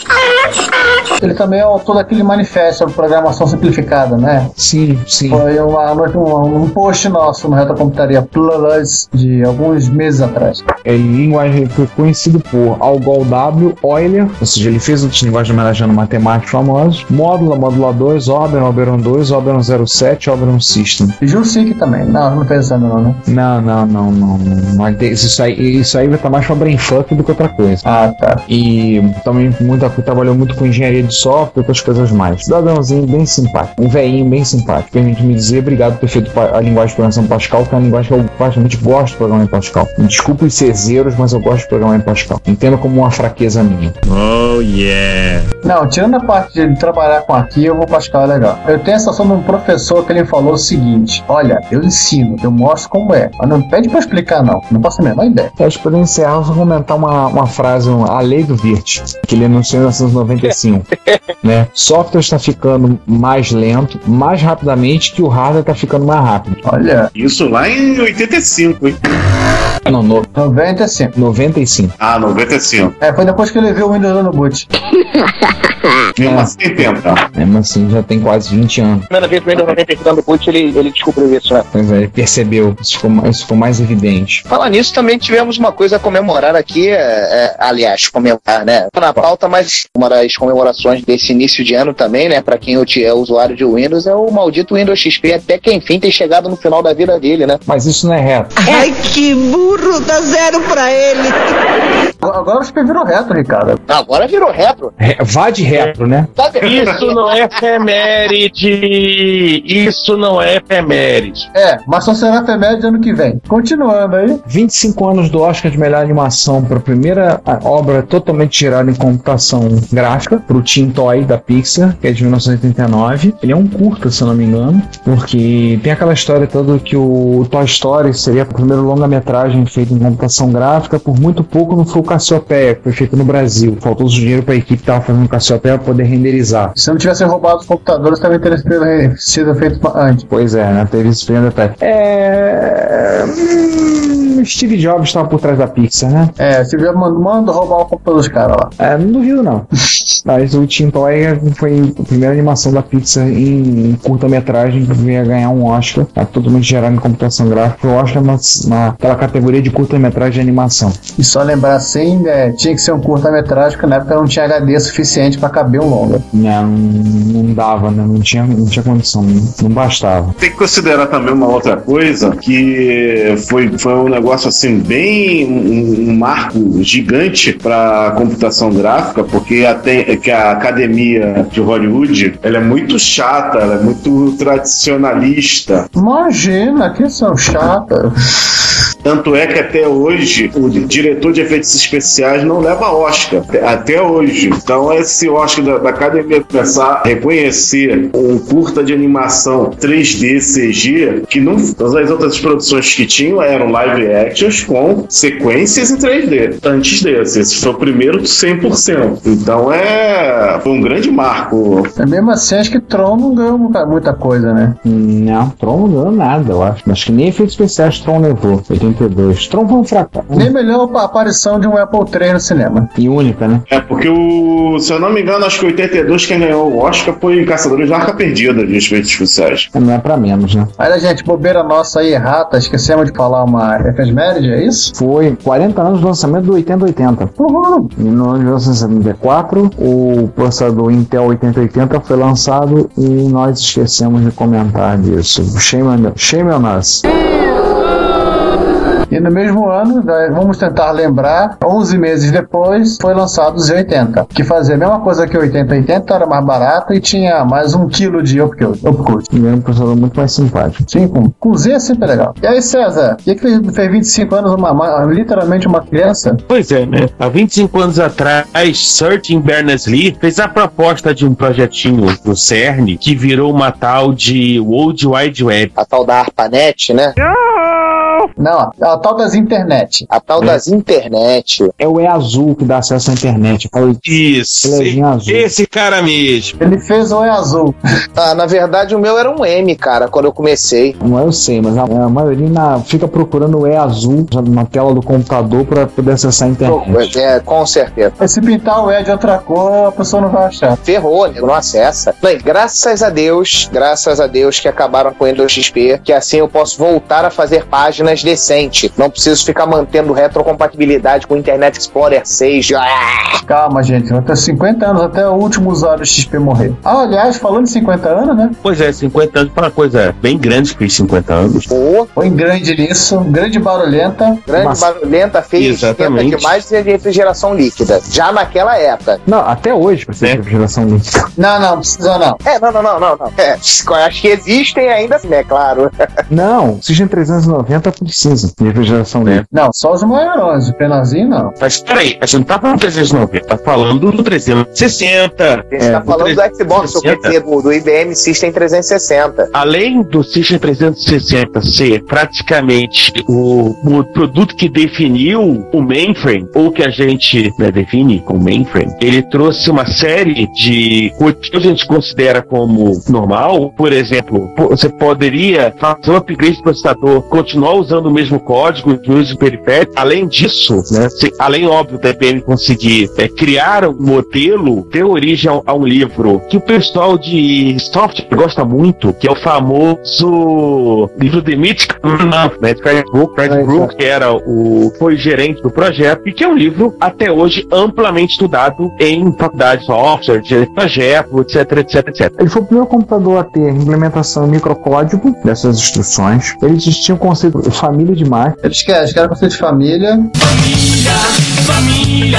Ele também é autor daquele manifesto sobre programação simplificada, né? Sim, sim. Foi uma, um, um post nosso no Reta Computaria Plus de alguns meses atrás. É linguagem foi conhecido por Algol W, Euler, ou seja, ele fez outras linguagens homenageando matemáticos famosos, Módula, Módula 2, Oberon, Oberon 2, Oberon 07, Oberon System. E Jursik também. Não, não essa não, né? Não, não, não, não. não. Isso, aí, isso aí vai estar mais pra brainfuck do que outra coisa. Ah, tá. E também muita, trabalhou muito com engenharia de software e outras coisas mais. Cidadãozinho bem simpático. Um velhinho bem simpático. Permite me dizer obrigado por ter feito a linguagem de programação Pascal, que é uma linguagem que eu particularmente gosto de programar em Pascal. Me desculpe os ceseiros, mas eu gosto de programar em Pascal. Entendo como uma fraqueza minha. Oh, yeah. Não, tirando a parte de trabalhar com arquivo, o Pascal é legal. Eu tenho a sensação de um professor que ele falou o seguinte: Olha, eu ensino, eu mostro como é. Mas não pede pra explicar, não. Não posso a menor ideia. Acho que para encerrar, vou comentar uma, uma frase, a lei do Virt, que ele anunciou em 1995. né? Software está ficando mais lento, mais rapidamente que o hardware está ficando mais rápido. Olha. Isso lá em 85, hein? Não, no, 95. 95. Ah, 95. É, foi depois que ele viu o Windows no boot. Mesmo assim tem tempo, tá? Mesmo assim, já tem quase 20 anos. Primeira vez que o Windows 95 no boot, ele, ele descobriu isso, né? Pois é, ele percebeu. Isso ficou, isso ficou mais evidente. Falar nisso, também tivemos uma coisa a comemorar aqui, é, é, aliás, comemorar, né? Na pauta, mas uma das comemorações desse início de ano também, né? Pra quem é usuário de Windows, é o maldito Windows XP, até que enfim tem chegado no final da vida dele, né? Mas isso não é reto. Ai, que burro! Dá zero pra ele! Agora o XP virou retro, Ricardo. Agora virou retro. Re vá de retro, né? Isso não é efeméride! Isso não é efeméride. É, mas só será efeméride ano que vem. Continuando aí. 25 anos do Oscar de melhor animação para a primeira obra totalmente gerada em computação gráfica, para o Team Toy da Pixar, que é de 1989. Ele é um curta, se eu não me engano, porque tem aquela história toda que o Toy Story seria a primeira longa-metragem feita em computação gráfica, por muito pouco não foi o Cassiopeia, que foi feito no Brasil. Faltou dinheiro para a equipe que estava fazendo Cassiopeia poder renderizar. Se não tivessem roubado os computadores, também teria sido feito antes. Pois é, né? Teve esse pequeno detalhe. É. Hum, Steve Jobs estava por trás da Pixar, né? É, Steve Jobs manda, manda roubar o computador dos caras lá. É, não duvido não. Mas o Tim Toy foi a primeira animação da Pixar em curta-metragem que veio ganhar um Oscar. Tá totalmente gerado em computação gráfica. O Oscar na, naquela categoria de curta-metragem de animação. E só lembrar assim, né, tinha que ser um curta-metragem, porque na época não tinha HD suficiente para caber um longa. Não, não dava, né? Não tinha, não tinha condição, não, não bastava. Tem que considerar também uma outra coisa, que foi, foi um negócio assim, bem um, um marco gigante para computação gráfica, porque até que a academia de Hollywood ela é muito chata, ela é muito tradicionalista. Imagina, que são chatas. Tanto é que até hoje o diretor de efeitos especiais não leva Oscar, até hoje. Então, esse Oscar da, da academia começar a reconhecer um curta de animação 3D CG, que não, todas as outras produções que tinham eram live actions com sequências em 3D. Antes desse, esse foi o primeiro 100%. Então, é foi um grande marco. É mesmo assim, acho que Tron não ganhou muita coisa, né? Não, Tron não ganhou nada, eu acho. Acho que nem efeitos especiais Tron levou. 92. Trovão fracasso. Nem melhor a aparição de um Apple III no cinema. E única, né? É, porque o. Se eu não me engano, acho que 82 quem ganhou o Oscar foi Caçadores da Arca Perdida de efeitos especiais. É, não é pra menos, né? Olha, gente, bobeira nossa aí, errata, esquecemos de falar uma efeméride, é isso? Foi 40 anos do lançamento do 8080. Uhum. de 1974, o processador Intel 8080 foi lançado e nós esquecemos de comentar disso. Shame on, shame on us. E no mesmo ano, vamos tentar lembrar, 11 meses depois, foi lançado o Z80, que fazia a mesma coisa que o 8080, era mais barato e tinha mais um quilo de upcode. E era um processador muito mais simpático. Sim, com, com Z é sempre legal. E aí, César, o que, que fez, fez 25 anos, uma, uma, literalmente uma criança? Pois é, né? Há 25 anos atrás, Sergey Berners-Lee fez a proposta de um projetinho no CERN que virou uma tal de World Wide Web. A tal da ARPANET, né? Não, a tal das internet. A tal das internet. É o E azul que dá acesso à internet. Isso. Azul. Esse cara mesmo. Ele fez o E azul. Ah, na verdade, o meu era um M, cara, quando eu comecei. Não é eu sei, mas a, a maioria na- fica procurando o E azul na tela do computador para poder acessar a internet. É, com certeza. Se pintar o E de outra cor, a pessoa não vai achar. Ferrou, nego, não acessa. Não, graças a Deus, graças a Deus que acabaram com o Windows XP, que assim eu posso voltar a fazer páginas decentes. Não preciso ficar mantendo retrocompatibilidade com o Internet Explorer 6. Ah! Calma, gente. Vai ter 50 anos até o último usuário XP morrer. Ah, aliás, falando em 50 anos, né? Pois é, 50 anos para coisa bem grande que 50 anos. Pô, Foi grande nisso, grande barulhenta. grande Mas- barulhenta, esquenta Exatamente. demais e de refrigeração líquida. Já naquela época. Não, até hoje precisa É. de refrigeração líquida. Não, não, precisa não. É, não, não, não, não, não. É, acho que existem ainda, né, claro. Não, System 390 precisa de refrigeração líquida. Não, só os maiorões. O penazinho não. Mas peraí, a gente não tá falando do 390, tá falando do 360. A gente É, tá falando do Xbox, o 360. PC do, do IBM System 360. Além do System 360 ser praticamente o, o produto que definiu o mainframe, ou que a gente né, define como mainframe, ele trouxe uma série de coisas que a gente considera como normal. Por exemplo, você poderia fazer um upgrade do processador, continuar usando o mesmo código, o mesmo periférico. Além disso, né, se- além, óbvio, da IBM conseguir é, criar um modelo, deu origem a, a um livro que o pessoal de software gosta muito, que é o famoso livro né, de Fred Brook, Fred É, Brook, que era o, foi gerente do projeto, e que é um livro até hoje amplamente estudado em faculdade de software, de projeto, etc, etc, etc. Ele foi o primeiro computador a ter implementação em microcódigo dessas instruções. Ele tinha o conceito de família de. Eles querem, eles querem conceito de família. Família,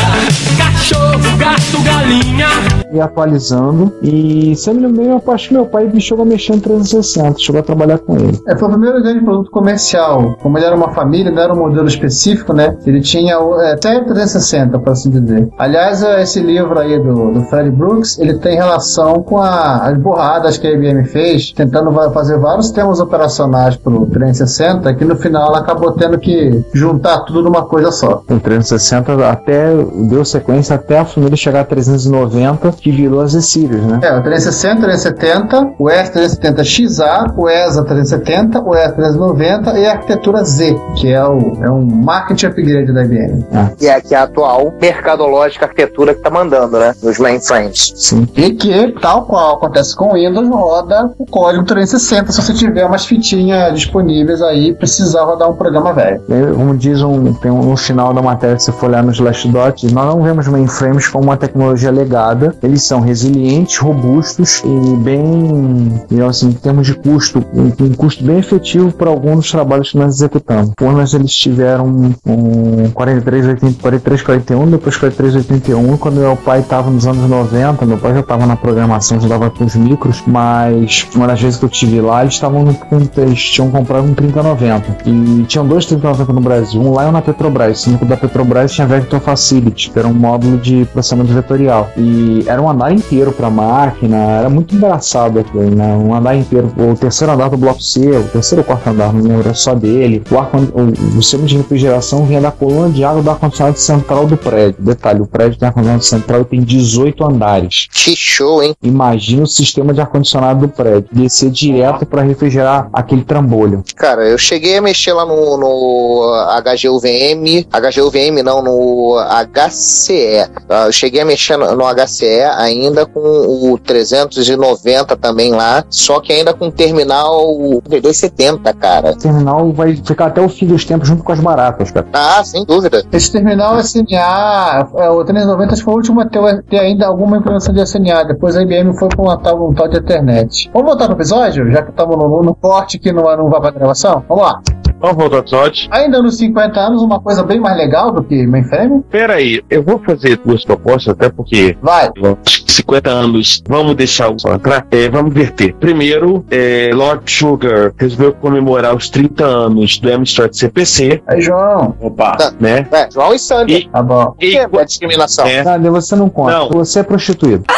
cachorro, gato, galinha. e atualizando. E se eu me lembro eu acho que meu pai me chegou a mexer em 360, chegou a trabalhar com ele. É, foi o primeiro grande produto comercial. Como ele era uma família, não era um modelo específico, né? Ele tinha o- é, até 360, para assim dizer. Aliás, é, esse livro aí do, do Fred Brooks, ele tem relação com a- as borradas que a IBM fez, tentando fazer vários temas operacionais pro 360, que no final ela acabou tendo que juntar tudo numa coisa só. O 360 até deu sequência até a família chegar a 390, que virou as E-Series, né? É, o 360, 370, o S370XA, o ESA 370, o S390 e a arquitetura Z, que é, o, é um marketing upgrade da IBM. Que é, que é a atual mercadológica arquitetura que tá mandando, né? Nos mainframes. Sim. E que, tal qual acontece com o Windows, roda o código 360 se você tiver umas fitinhas disponíveis aí e precisar rodar um programa velho. Aí, Como diz um, tem um, no final da matéria, se for olhar no Slashdot, nós não vemos mainframes como uma tecnologia legada. Eles são resilientes, robustos e bem, assim, em termos de custo, um, um custo bem efetivo para alguns dos trabalhos que nós executamos. Por nós eles tiveram um 4380, 4341, depois 4381, quando meu pai estava nos anos 90, meu pai já estava na programação, já estava com os micros, mas uma das vezes que eu tive lá, eles estavam no, eles tinham comprado um 3090 e tinham dois 3090 no Brasil, um lá e um na Petrobras. O da Petrobras tinha Vector Facility, que era um módulo de processamento vetorial. E era um andar inteiro para máquina, era muito engraçado aquilo, né? Um andar inteiro, o terceiro andar do bloco C, o terceiro ou quarto andar, não lembro, era só dele. O, ar, o, o sistema de refrigeração vinha da coluna de água do ar-condicionado central do prédio. Detalhe, o prédio tem ar-condicionado central e tem 18 andares. Que show, hein? Imagina o sistema de ar-condicionado do prédio, descer direto para refrigerar aquele trambolho. Cara, eu cheguei a mexer lá no, no HGUVM, HGUVM não, no HCE. Ah, Eu cheguei a mexer no, no HCE ainda com o 390 também lá, só que ainda com o terminal 270, cara. O terminal vai ficar até o fim dos tempos junto com as baratas, cara. Ah, sem dúvida. Esse terminal SNA, é, o 390 acho que foi o último a ter, ter ainda alguma implementação de SNA. Depois a IBM foi para um tal, um tal de Ethernet. Vamos voltar pro episódio? Já que estamos no, no corte que não, não vai pra gravação? Vamos lá. Vamos voltar ao. Ainda nos 50 anos, uma coisa bem mais legal do que mainframe? Pera aí, eu vou fazer duas propostas, até porque Vai. acho que 50 anos, vamos deixar o só entrar. É, vamos verter. Primeiro, é, Lord Sugar resolveu comemorar os 30 anos do Amstrad CPC, Aí, João. Opa. né? É, João e Sandy. E, Tá bom. que é discriminação? É. Você não conta. Não. Você é prostituído.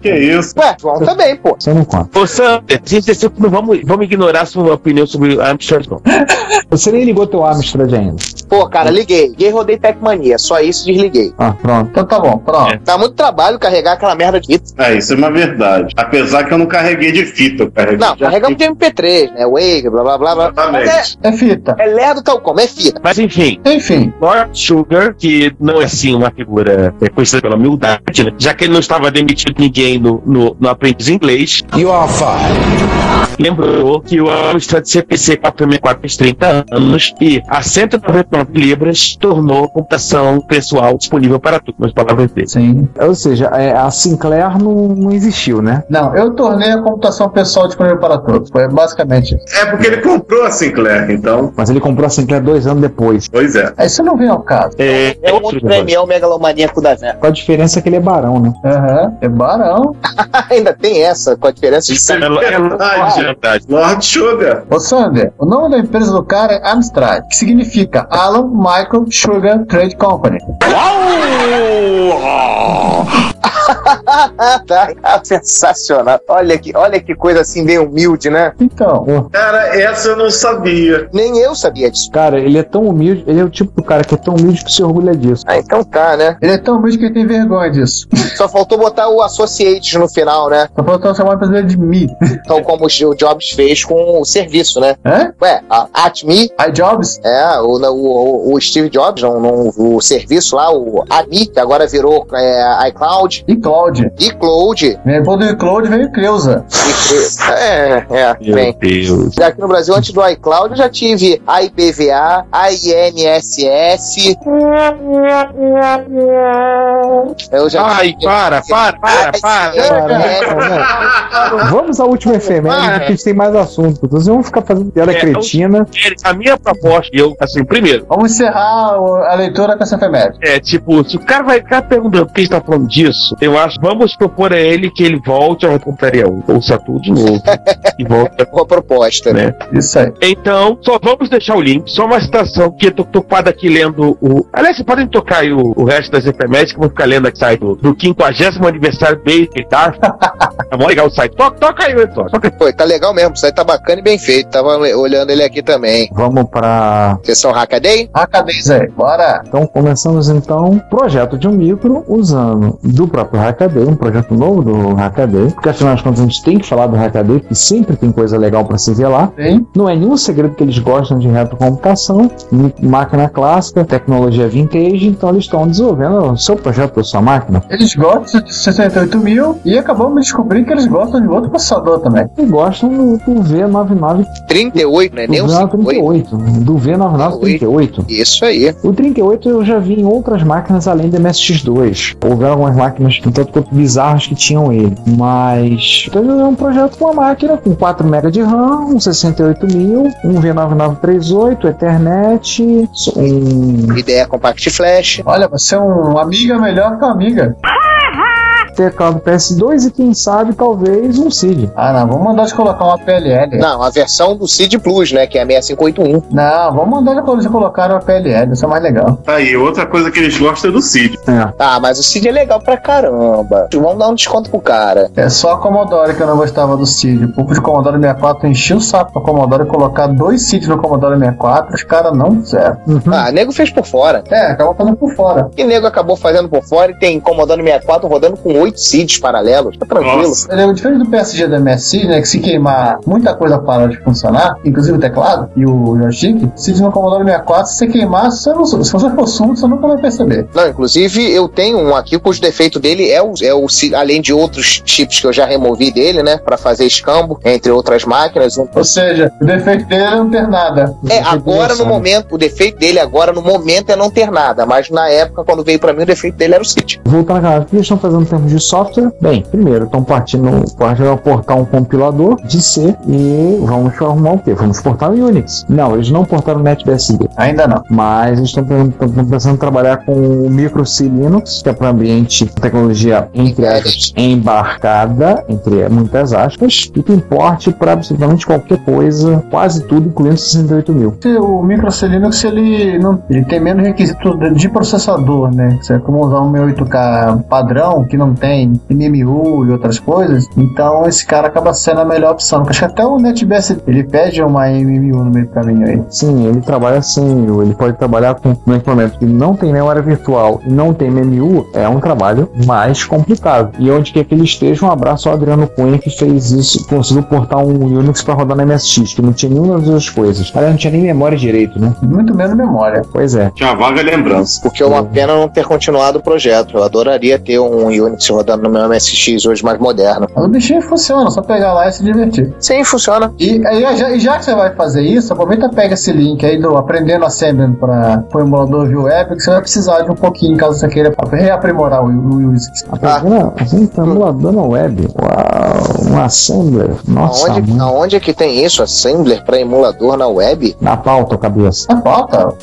Que isso? Ué, João também, pô. Você não conta. Ô, Sander, a gente não vamos, vamos ignorar sua opinião sobre Amstrad, não. Você nem ligou teu Amstrad ainda. Pô, cara, liguei. Liguei, rodei Tecmania. Só isso, desliguei. Ah, pronto. Então tá bom, pronto. Dá muito trabalho carregar aquela merda de fita. É, isso é uma verdade. Apesar que eu não carreguei de fita, eu carreguei Não, de carregamos de MP3, né? Wave, blá blá blá blá. Mas Exatamente. É fita. é, é lerdo tal como, é fita. Mas enfim, Enfim, Lord Sugar, que não é assim uma figura é, conhecida pela humildade, né? já que ele não estava demitindo ninguém no, no, no aprendiz inglês, You are fired. Lembrou que o Amstrad CPC 464 fez 30 anos e a 199 libras tornou a computação pessoal disponível para tudo, nas palavras dele. sim. Ou seja, é, a Sinclair não, não existiu, né? Não, eu tornei a computação pessoal disponível para todos. Foi basicamente isso. É porque ele comprou a Sinclair, então. Mas ele comprou a Sinclair dois anos depois. Pois é. Aí isso não vem ao caso. É, É um outro premião megalomaníaco da Zé. Com a diferença é que ele é barão, né? Aham, é barão. Ainda tem essa, com a diferença de Isso é é, é, verdade. verdade. Lord Sugar. Ô Sander, o nome da empresa do cara é Amstrad, que significa Alan Michael Sugar Trade Company. tá, sensacional. Olha que, olha que coisa assim, bem humilde, né? Então, Cara, essa eu não sabia. Nem eu sabia disso. Cara, ele é tão humilde, ele é o tipo do cara que é tão humilde que se orgulha disso. Ah, então tá, né? ele é tão humilde que ele tem vergonha disso. Só faltou botar o Associates no final, né? Só faltou chamar a empresa dele de Mi. Tal como o Jobs fez com o serviço, né? Hã? Ué, a ATME, iJobs? é, o, o, o Steve Jobs, não, não, o serviço lá, o AMI, que agora virou é, iCloud, E Cloud. iCloud, Depois do iCloud veio Creuza. e, é, é, Meu bem. Deus. Já aqui no Brasil, antes do iCloud, eu já tive a IPVA, a INSS. Eu já Ai, tive. para, para, para, para. ICMS. Vamos à última efeméride, porque a gente tem mais assunto. Então, vamos ficar fazendo piada É, cretina. A minha proposta, eu, assim, primeiro, Vamos encerrar a leitura com essa efeméride. é tipo, se o cara vai ficar perguntando por que está falando disso, eu acho, vamos propor a ele que ele volte ao Computaria 1, ouça tudo de novo, e volte Uma proposta, né? né? Isso aí. Então, só vamos deixar o link, só uma citação, que eu tô tocado aqui lendo o. Aliás, vocês podem tocar aí o, o resto das efemérides, que eu vou ficar lendo aqui o site do, do 50 aniversário do Baby, tá? É mó legal o site. Toca, toca aí, Vitor. Toca. Pô, tá legal mesmo, isso aí tá bacana e bem feito. Tava olhando ele aqui também. Vamos para. Sessão Hackaday? Hackaday, Zé. Bora. Então, começamos então projeto de um micro usando do próprio Hackaday, um projeto novo do Hackaday, porque afinal de contas a gente tem que falar do Hackaday, porque sempre tem coisa legal para se ver lá. Sim. Não é nenhum segredo que eles gostam de retrocomputação, máquina clássica, tecnologia vintage, então eles estão desenvolvendo o seu projeto para sua máquina. Eles gostam de 68 mil e acabamos de descobrir que eles gostam de outro processador também. E gostam do, do V99 38, né? do Nem o 58. V38, do V9938. Isso aí. O 38 eu já vi em outras máquinas além do MSX2. Houveram algumas máquinas um tanto quanto bizarras que tinham ele. Mas então é um projeto com uma máquina com 4 MB de RAM, um 68000, um V9938, Ethernet, um Ideia Compact Flash. Olha, você é um amiga melhor que uma amiga. Teclado PS2 e quem sabe talvez um CID. Ah, não. Vamos mandar de colocar uma PLL. Não, a versão do Cid Plus, né? Que é a 6581. Não, vamos mandar de colocar uma PLL. Isso é mais legal. Tá aí, outra coisa que eles gostam é do Cid. Ah, mas o Cid é legal pra caramba. Vamos dar um desconto pro cara. É só a Commodore que eu não gostava do CID. O público de Commodore 64 encheu o saco pra Commodore colocar dois CIDs no Commodore 64. Os caras não fizeram. Ah, nego fez por fora. É, acabou fazendo por fora. E nego acabou fazendo por fora e tem Commodore 64 rodando com oito CIDs paralelos. Tá tranquilo. Nossa. Ele é diferente do PSG do MSI, né? Que se queimar, muita coisa para de funcionar, inclusive o teclado e o joystick. Se no Commodore 64, se você queimar, você não- se você for surdo, você nunca vai perceber. Não, inclusive eu tenho um aqui cujo defeito dele é o, é o Cid- além de outros chips que eu já removi dele, né, Pra fazer escambo entre outras máquinas. Um- Ou seja, o defeito dele é não ter nada. É, agora no momento, o defeito dele agora no momento é não ter nada, mas na época quando veio pra mim o defeito dele era o. Voltando o que eles estão fazendo em termos de software? Bem, primeiro, estão partindo para portar um compilador de C e vamos arrumar o quê? Vamos portar o Unix. Não, eles não portaram o NetBSD. Ainda não. Mas eles estão pensando em trabalhar com o Micro C Linux, que é para ambiente tecnologia entre aspas, embarcada, entre muitas aspas, e tem porte para absolutamente qualquer coisa, quase tudo, incluindo 68 mil. O Micro C Linux ele, não, ele tem menos requisito de- de processador, né? Você é como usar um 68K padrão, que não tem MMU e outras coisas, então esse cara acaba sendo a melhor opção. Acho que até o NetBS ele pede uma MMU no meio do caminho aí. Sim, ele trabalha assim, ele pode trabalhar com um equipamento que não tem memória virtual e não tem MMU, é um trabalho mais complicado. E onde quer que ele esteja, um abraço ao Adriano Cunha que fez isso, conseguiu portar um Unix para rodar na MSX, que não tinha nenhuma das duas coisas. Aliás, não tinha nem memória direito, né? Muito menos memória. Pois é. Tinha uma vaga lembrança. Porque é uma pena não ter continuado o projeto. Eu adoraria ter um Unix rodando no meu MSX hoje mais moderno. Mas o bichinho funciona, só pegar lá e se divertir. Sim, funciona. E, aí, já, e já que você vai fazer isso, aproveita e pega esse link aí do Aprendendo Assembly para o emulador via web, que você vai precisar de um pouquinho caso você queira reaprimorar o, o Unix. Aprendendo ah. emulador na web. Uau, um Assembler. Nossa, aonde, aonde é que tem isso? Assembler para emulador na web? Na pauta, cabeça. Na pauta?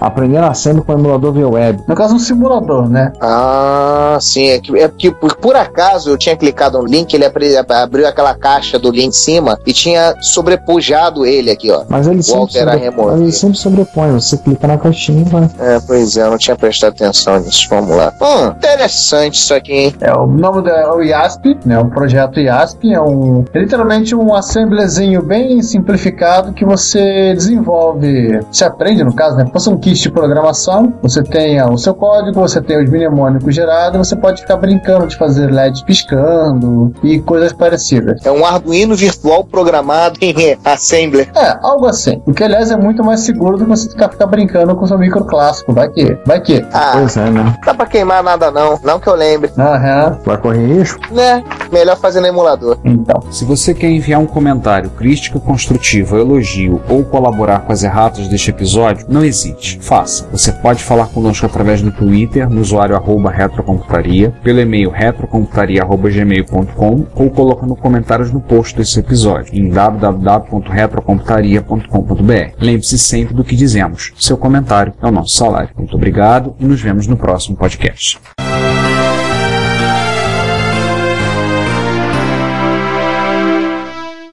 Aprender assembly com o emulador via web. No caso, um simulador, né? Ah, sim. É, que, é porque por, por acaso eu tinha clicado no link, ele abri, abriu aquela caixa do link em cima e tinha sobrepujado ele aqui, ó. Mas ele, sempre, sobre... Ele sempre sobrepõe. Você clica na caixinha e vai. É, pois é. Eu não tinha prestado atenção nisso. Vamos lá. Hum, interessante isso aqui, hein? É, o nome do, é o IASP, né? O projeto IASP é um... Literalmente um assemblezinho bem simplificado que você desenvolve, se aprende, no caso, né? Passam kits de programação, você tem ah, o seu código, você tem os mnemônicos gerados, você pode ficar brincando de fazer LEDs piscando e coisas parecidas. É um Arduino virtual programado em Assembler. É, algo assim. O que, aliás, é muito mais seguro do que você ficar, ficar brincando com seu micro clássico. Vai que, vai que. Ah, pois é, né? Não dá pra queimar nada não, não que eu lembre. Aham. Vai correr isso Né, melhor fazer no emulador. Então. Se você quer enviar um comentário crítico, construtivo, elogio ou colaborar com as erratas deste episódio, não hesite faça. Você pode falar conosco através do Twitter, no usuário arroba retrocomputaria, pelo e-mail retrocomputaria.gmail.com ou colocando comentários no post desse episódio em www.retrocomputaria.com.br. Lembre-se sempre do que dizemos. Seu comentário é o nosso salário. Muito obrigado e nos vemos no próximo podcast.